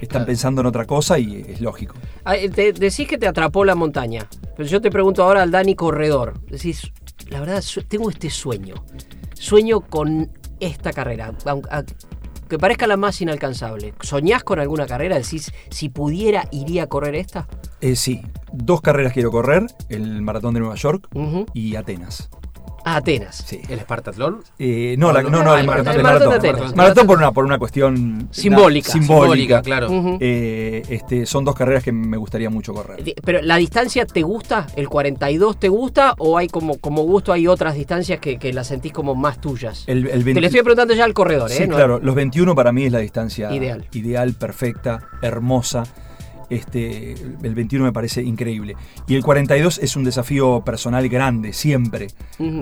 Están pensando en otra cosa y es lógico. Ah, te- decís que te atrapó la montaña. Pero yo te pregunto ahora al Dani Corredor. Decís, la verdad, tengo este sueño. Sueño con esta carrera. Que parezca la más inalcanzable. ¿Soñás con alguna carrera? Decís, si pudiera, iría a correr esta. Eh, sí, dos carreras quiero correr, el maratón de Nueva York y Atenas. A Atenas. Sí. ¿El Espartatlón? Eh, no, la- no, no, el, maratón, maratón- el el maratón maratón. de Atenas. Maratón por una, por una cuestión Simbólica. simbólica. Simbólica, claro. Eh, este, son dos carreras que me gustaría mucho correr. Pero la distancia te gusta, el 42 te gusta o hay como, como gusto hay otras distancias que, que las sentís como más tuyas. El, el Te 20 le estoy preguntando ya al corredor, Sí, ¿eh? No- claro, los 21 para mí es la distancia Ideal. ideal, perfecta, hermosa. Este, el 21 me parece increíble. Y el 42 es un desafío personal grande, siempre.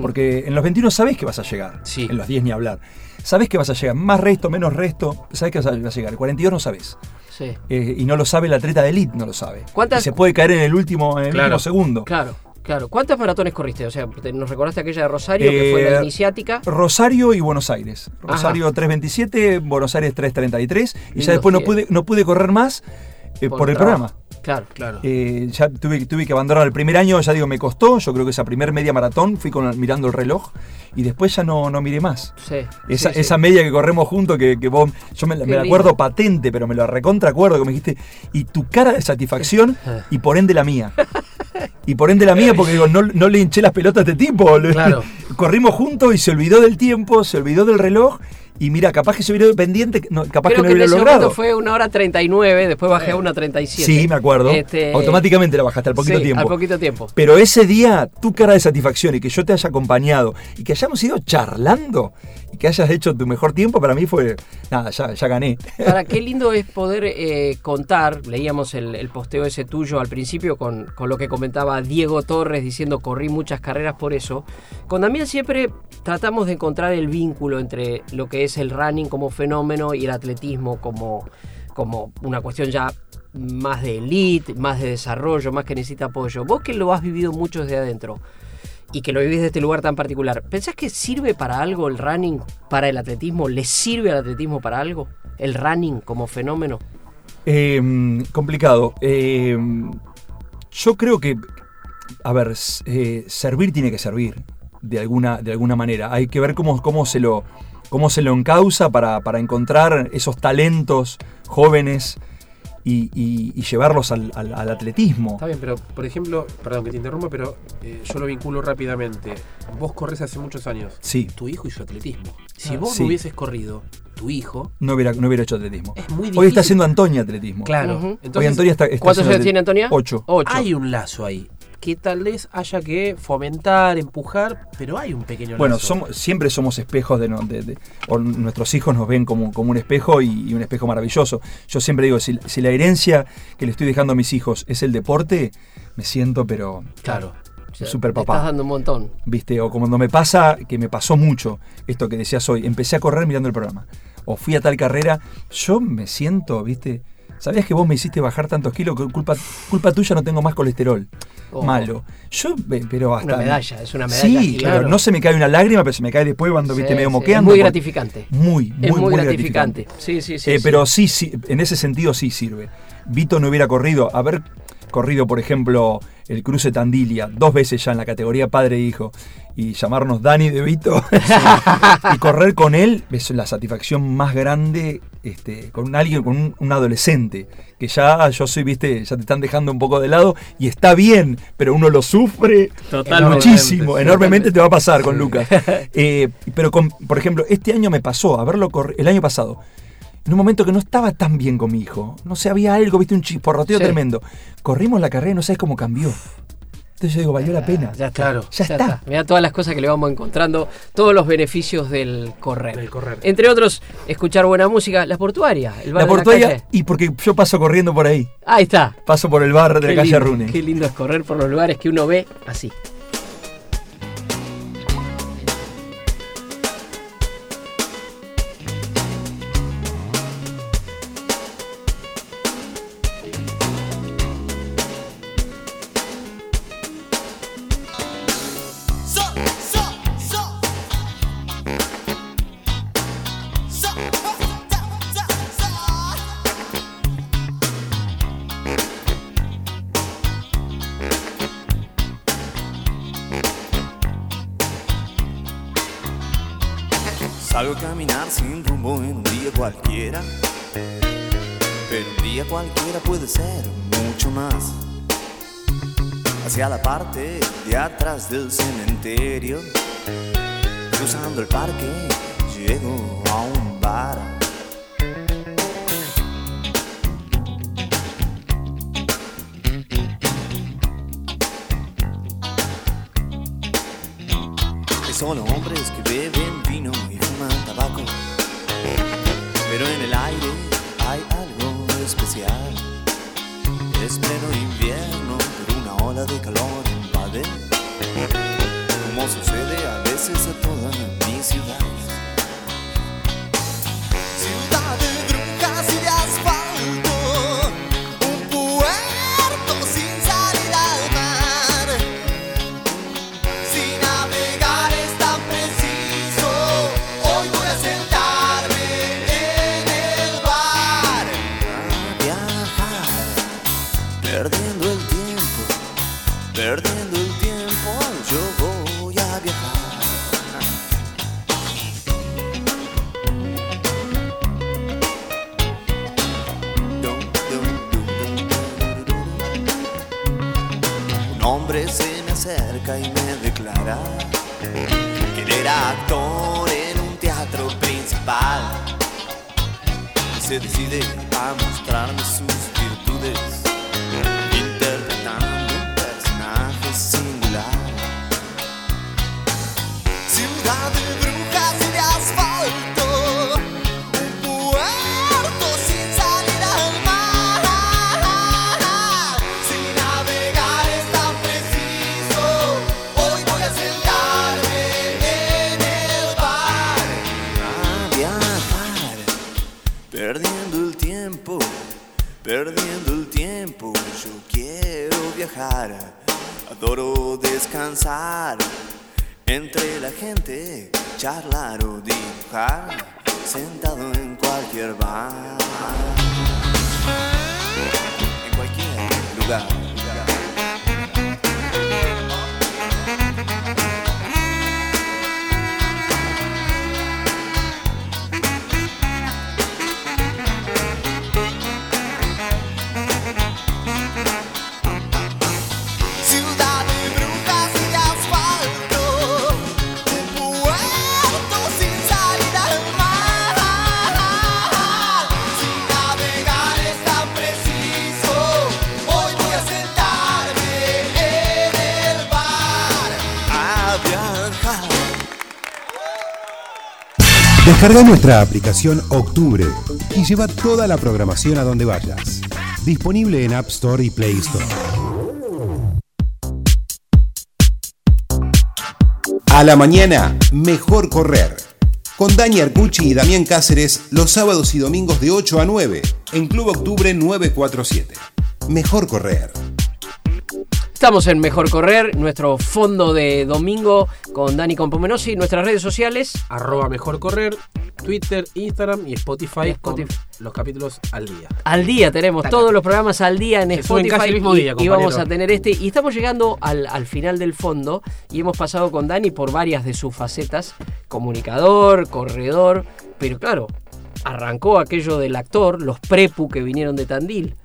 Porque en los 21 sabes que vas a llegar. Sí. En los 10 ni hablar. sabes que vas a llegar. Más resto, menos resto, sabes que vas a, llegar. El 42 no sabes. Sí. Eh, y no lo sabe el atleta de elite, no lo sabe. ¿Cuántas- Y se puede caer en el último, en el Claro. último segundo. Claro, claro. ¿Cuántas maratones corriste? O sea, nos recordaste aquella de Rosario, que fue la Eh, iniciática. Rosario y Buenos Aires. Rosario 327, Buenos Aires 333. Y Lindos ya después no pude, no pude correr más eh, por, el trabajo. programa. Claro. Claro. Eh, ya tuve, tuve que abandonar el primer año, ya digo, me costó. Yo creo que esa primer media maratón fui con, mirando el reloj y después ya no, no miré más. Sí. Esa, sí, sí. esa media que corremos juntos, que, que vos, yo me, la- me acuerdo patente, pero me la recontra acuerdo, que me dijiste, y tu cara de satisfacción <laughs> y por ende la mía. Y por ende la mía, porque digo, no, no le hinché las pelotas a este tipo. Claro. <laughs> Corrimos juntos y se olvidó del tiempo, se olvidó del reloj. Y mira, capaz que se hubiera pendiente, no, capaz Creo que no que en hubiera ese logrado. momento fue una hora 39, después bajé a una 37. Sí, me acuerdo. Este, Automáticamente la bajaste al poquito sí, tiempo. Al poquito tiempo. Pero ese día, tu cara de satisfacción y que yo te haya acompañado y que hayamos ido charlando y que hayas hecho tu mejor tiempo, para mí fue, nada, ya, ya gané. Para qué <laughs> lindo es poder eh, contar, leíamos el, el posteo ese tuyo al principio con, con lo que comentaba Diego Torres diciendo corrí muchas carreras por eso. Con Damián siempre tratamos de encontrar el vínculo entre lo que es el running como fenómeno y el atletismo como, como una cuestión ya más de elite, más de desarrollo, más que necesita apoyo. Vos que lo has vivido mucho desde adentro y que lo vivís de este lugar tan particular, ¿pensás que sirve para algo el running para el atletismo? ¿Le sirve al atletismo para algo? ¿El running como fenómeno? Eh, complicado. Eh, yo creo que, a ver, eh, servir tiene que servir de alguna, de alguna manera. Hay que ver cómo, cómo se lo cómo se lo encausa para, para encontrar esos talentos jóvenes y, y- y llevarlos al, al- al atletismo. Está bien, pero por ejemplo, perdón que te interrumpa, pero eh, yo lo vinculo rápidamente. Vos corres hace muchos años. Sí. Tu hijo hizo atletismo. Si Ah, vos sí. no hubieses corrido, tu hijo. No hubiera, no hubiera hecho atletismo. Es muy Hoy está difícil. haciendo Antonia atletismo. Claro. Hoy Entonces, Antonia está, está ¿Cuántos años tiene Antonia? Ocho. Ocho. hay un lazo ahí. Que tal vez haya que fomentar, empujar, pero hay un pequeño Bueno, lazo. somos, siempre somos espejos de, de- de- o nuestros hijos nos ven como, como un espejo y, y un espejo maravilloso. Yo siempre digo, si, si la herencia que le estoy dejando a mis hijos es el deporte, me siento pero Claro. O sea, super te papá. Estás dando un montón. ¿Viste? O como cuando me pasa, que me pasó mucho, esto que decías hoy, empecé a correr mirando el programa. O fui a tal carrera, yo me siento, ¿viste? ¿Sabías que vos me hiciste bajar tantos kilos? Que culpa, culpa tuya no tengo más colesterol. Oh. Malo. Yo, pero hasta. Una medalla, es una medalla Sí, claro. No se me cae una lágrima, pero se me cae después cuando, Sí, viste, medio sí, moqueando. Es muy gratificante. Muy, muy, es muy, muy gratificante. Sí, sí, sí. Eh, sí. Pero sí, sí, en ese sentido sí sirve. Vito no hubiera corrido, haber corrido, por ejemplo, el cruce Tandilia, dos veces ya en la categoría padre e hijo, y llamarnos Dani de Vito, <laughs> y correr con él es la satisfacción más grande este, con alguien, con un, un adolescente, que ya yo soy, viste, ya te están dejando un poco de lado, y está bien, pero uno lo sufre Totalmente. muchísimo, Sí, enormemente totalmente. te va a pasar con Lucas. Eh, pero, con, por ejemplo, este año me pasó, haberlo corri- el año pasado, en un momento que no estaba tan bien con mi hijo. No sé, había algo, viste, un chisporroteo Sí. tremendo. Corrimos la carrera y no sabes cómo cambió. Entonces yo digo, valió la pena. Ya está. Claro. Ya está. Mira todas las cosas que le vamos encontrando, todos los beneficios del correr. Del correr. Entre otros, escuchar buena música, la portuaria, el bar La de portuaria, calle. y porque yo paso corriendo por ahí. Ahí está. Paso por el bar de Qué la calle lindo, Rune. Qué lindo es correr por los lugares que uno ve así. Del cementerio. Cruzando el parque, llego a un bar. Solo hombres que beben vino y fuman tabaco. Pero en el aire hay algo especial. Es pleno invierno, pero una ola de calor invade. Como sucede a veces a toda mi ciudad. Descansar. Entre la gente, charlar o dibujar, sentado en cualquier bar, en cualquier lugar. Descarga nuestra aplicación Octubre y lleva toda la programación a donde vayas. Disponible en App Store y Play Store. A la mañana, mejor correr. Con Dani Arcucci y Damián Cáceres los sábados y domingos de 8 a 9 en Club Octubre 947. Mejor correr. Estamos en Mejor Correr, nuestro fondo de domingo con Dani Compomenosi, nuestras redes sociales. Arroba mejor correr, Twitter, Instagram y Spotify, Spotify. con los capítulos al día. Al día tenemos Taca. todos los programas al día en Se Spotify casi el mismo y, día, y vamos a tener este. Y estamos llegando al, al final del fondo y hemos pasado con Dani por varias de sus facetas, comunicador, corredor, pero claro, arrancó aquello del actor, los prepu que vinieron de Tandil.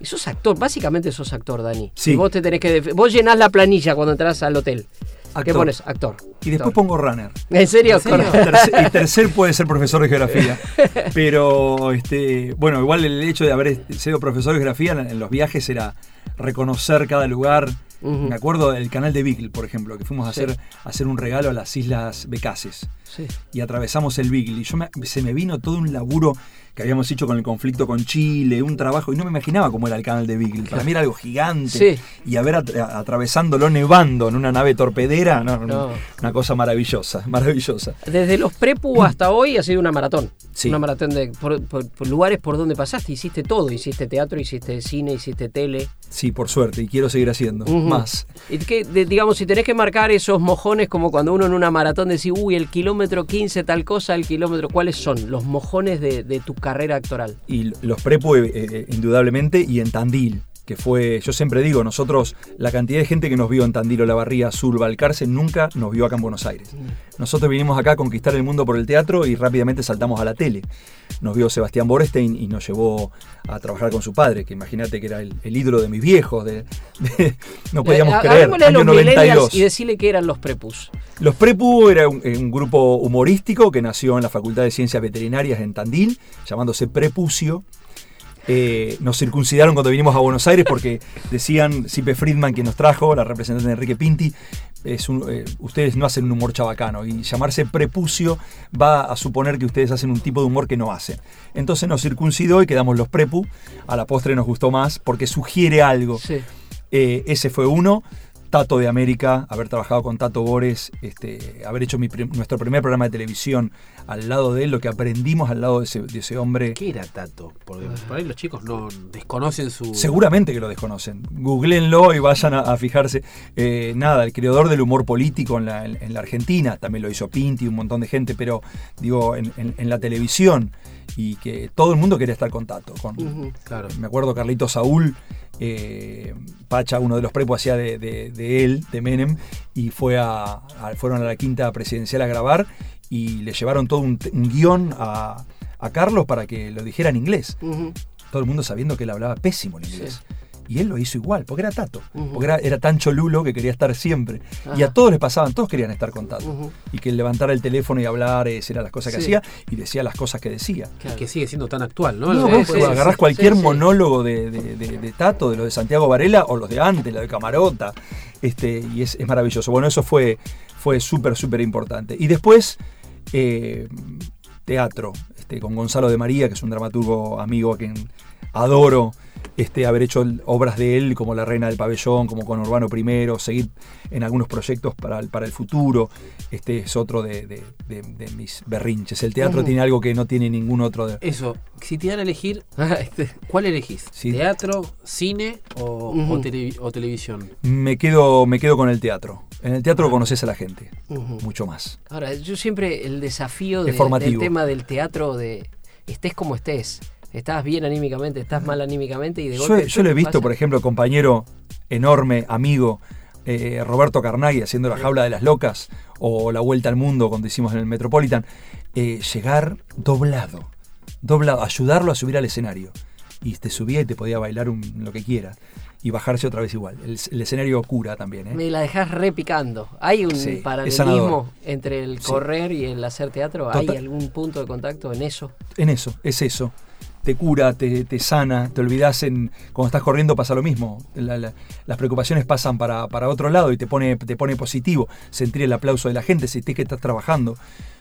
Y sos actor, básicamente sos actor, Dani. Sí. Y vos te tenés que vos llenás la planilla cuando entras al hotel. ¿Qué Actor. pones? Actor. Y después Actor. pongo runner. ¿En serio? <laughs> Tercer, y tercer puede ser profesor de geografía. <laughs> Pero, este, bueno, igual el hecho de haber sido profesor de geografía en, en los viajes era reconocer cada lugar. Me acuerdo del canal de Beagle, por ejemplo, que fuimos a Sí. hacer, a hacer un regalo a las Islas Becases. Sí. Y atravesamos el Beagle. Y yo me- se me vino todo un laburo que habíamos hecho con el conflicto con Chile, un trabajo, y no me imaginaba cómo era el canal de Beagle. Para mí era algo gigante. Sí. Y haber atra- atravesándolo nevando en una nave torpedera, no, No. una cosa maravillosa, <laughs> maravillosa. Desde los prepu hasta hoy ha sido una maratón. Sí. Una maratón de por, por- por lugares por donde pasaste. Hiciste todo. Hiciste teatro, hiciste cine, hiciste tele. Sí, por suerte, y quiero seguir haciendo más. Y que, de- digamos, si tenés que marcar esos mojones como cuando uno en una maratón decís, uy, el kilómetro 15 tal cosa, el kilómetro, ¿cuáles son los mojones de, de tu carrera actoral? Y los prepu, eh, eh, indudablemente, y en Tandil, que fue, yo siempre digo, nosotros, la cantidad de gente que nos vio en Tandil o La Barría, Sur, Balcarce, nunca nos vio acá en Buenos Aires. Nosotros vinimos acá a conquistar el mundo por el teatro y rápidamente saltamos a la tele. Nos vio Sebastián Borestein y nos llevó a trabajar con su padre, que imagínate que era el, el ídolo de mis viejos. de- de- <laughs> no podíamos Eh, creer. Año los millennials 92. y decirle que eran los prepus. Los Prepu era un, un grupo humorístico que nació en la Facultad de Ciencias Veterinarias en Tandil, llamándose Prepucio. Eh, nos circuncidaron cuando vinimos a Buenos Aires porque decían, Sipe Friedman, que nos trajo, la representante de Enrique Pinti, es un- eh, ustedes no hacen un humor chabacano y llamarse prepucio va a suponer que ustedes hacen un tipo de humor que no hacen. Entonces nos circuncidó y quedamos los prepu. A la postre nos gustó más porque sugiere algo. Eh, ese fue uno. Tato de América, haber trabajado con Tato Bores, este, haber hecho mi prim- nuestro primer programa de televisión al lado de él, lo que aprendimos al lado de ese, de ese hombre. ¿Qué era Tato? Porque por ahí los chicos no desconocen su. Seguramente que lo desconocen. Googleenlo y vayan a, a fijarse. Eh, nada, el creador del humor político en la, en- en la Argentina, también lo hizo Pinti, un montón de gente, pero digo, en, en- en la televisión y que todo el mundo quería estar con Tato. Con, claro. Me acuerdo Carlito Saúl, eh, Pacha, uno de los prepos hacía de, de- de él, de Menem, y fue a, a- fueron a la quinta presidencial a grabar y le llevaron todo un, un guion a, a Carlos para que lo dijera en inglés. Todo el mundo sabiendo que él hablaba pésimo el inglés. Y él lo hizo igual, porque era Tato. Porque era, era tan cholulo que quería estar siempre. Y a todos les pasaban, todos querían estar con Tato. Y que él levantara el teléfono y hablar, esas eran las cosas que Sí. hacía, y decía las cosas que decía. Y que sigue siendo tan actual, ¿no? No, Lo- vos sí, sí, agarrás sí, cualquier monólogo de, de- de- de Tato, de los de Santiago Varela o los de antes, lo de Camarota, este, y es, es maravilloso. Bueno, eso fue, fue súper, súper importante. Y después, eh, teatro, este, con Gonzalo de María, que es un dramaturgo amigo a quien adoro. Este, haber hecho obras de él como La Reina del Pabellón, como con Urbano I, seguir en algunos proyectos para el, para el futuro. Este es otro de, de- de- de mis berrinches. El teatro tiene algo que no tiene ningún otro. De, Eso, si te dan a elegir, <laughs> Este, ¿cuál elegís? Sí. ¿Teatro, cine o, o tele- o televisión? Me quedo, me quedo con el teatro. En el teatro conoces a la gente, mucho más. Ahora, yo siempre el desafío del tema del teatro de estés como estés. Estás bien anímicamente, estás mal anímicamente y de Yo, golpe. yo lo he visto, pasa- por ejemplo, compañero enorme, amigo, eh, Roberto Carnaghi haciendo La Jaula de las Locas o La Vuelta al Mundo cuando hicimos en el Metropolitan, eh, llegar doblado, doblado, ayudarlo a subir al escenario. Y te subía y te podía bailar un- lo que quiera. Y bajarse otra vez igual. El, el escenario cura también. ¿eh? Me la dejas repicando. ¿Hay un Sí, paralelismo entre el Sí. correr y el hacer teatro? ¿Hay Total. algún punto de contacto en eso? En eso, es eso. Te cura, te, te sana, te olvidas en. Cuando estás corriendo pasa lo mismo. La- la- las preocupaciones pasan para, para otro lado y te pone, te pone positivo. Sentir el aplauso de la gente, sentir que estás trabajando.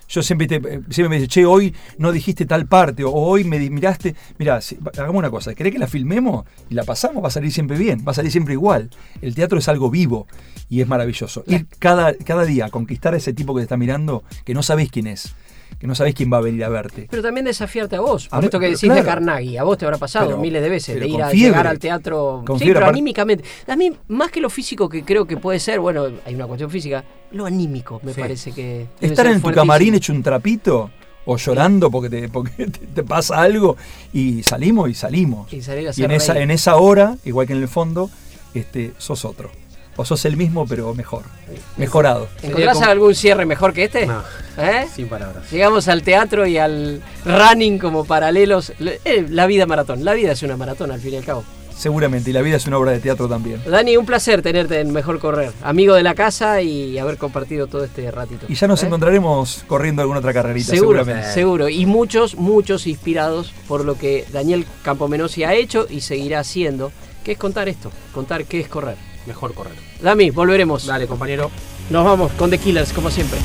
Yo siempre, te, eh, siempre me dice, che, hoy no dijiste tal parte, o hoy me miraste. Mirá, si- hagamos una cosa, ¿querés que la filmemos y la pasamos? Va a salir siempre bien, va a salir siempre igual. El teatro es algo vivo y es maravilloso. Ir cada, cada día a conquistar a ese tipo que te está mirando, que no sabés quién es, que no sabés quién va a venir a verte. Pero también desafiarte a vos. Por esto que decís de claro. Carnaghi, a vos te habrá pasado Pero- miles de veces, de ir a fiebre. llegar al teatro. Sí, pero anímicamente. A mí, más que lo físico que creo que puede ser, bueno, hay una cuestión física, lo anímico me Sí. parece que. Estar en tu camarín hecho un trapito o llorando porque te, porque <laughs> te, te pasa algo y salimos y salimos. Y salir a Y en esa, en esa hora, igual que en el fondo, este, sos otro. O sos el mismo, pero mejor. Mejorado. ¿Encontrás como- algún cierre mejor que este? No, ¿Eh? sin palabras. Llegamos al teatro y al running como paralelos. Le- eh, la vida maratón. La vida es una maratón al fin y al cabo. Seguramente. Y la vida es una obra de teatro también. Dani, un placer tenerte en Mejor Correr. Amigo de la casa y haber compartido todo este ratito. Y ya nos ¿Eh? encontraremos corriendo alguna otra carrerita, Seguro, seguramente. seguro. Y muchos, muchos inspirados por lo que Daniel Campomenosi ha hecho y seguirá haciendo, que es contar esto, contar qué es correr. Mejor correr. Dami, volveremos. Dale, compañero. Nos vamos con The Killers, como siempre.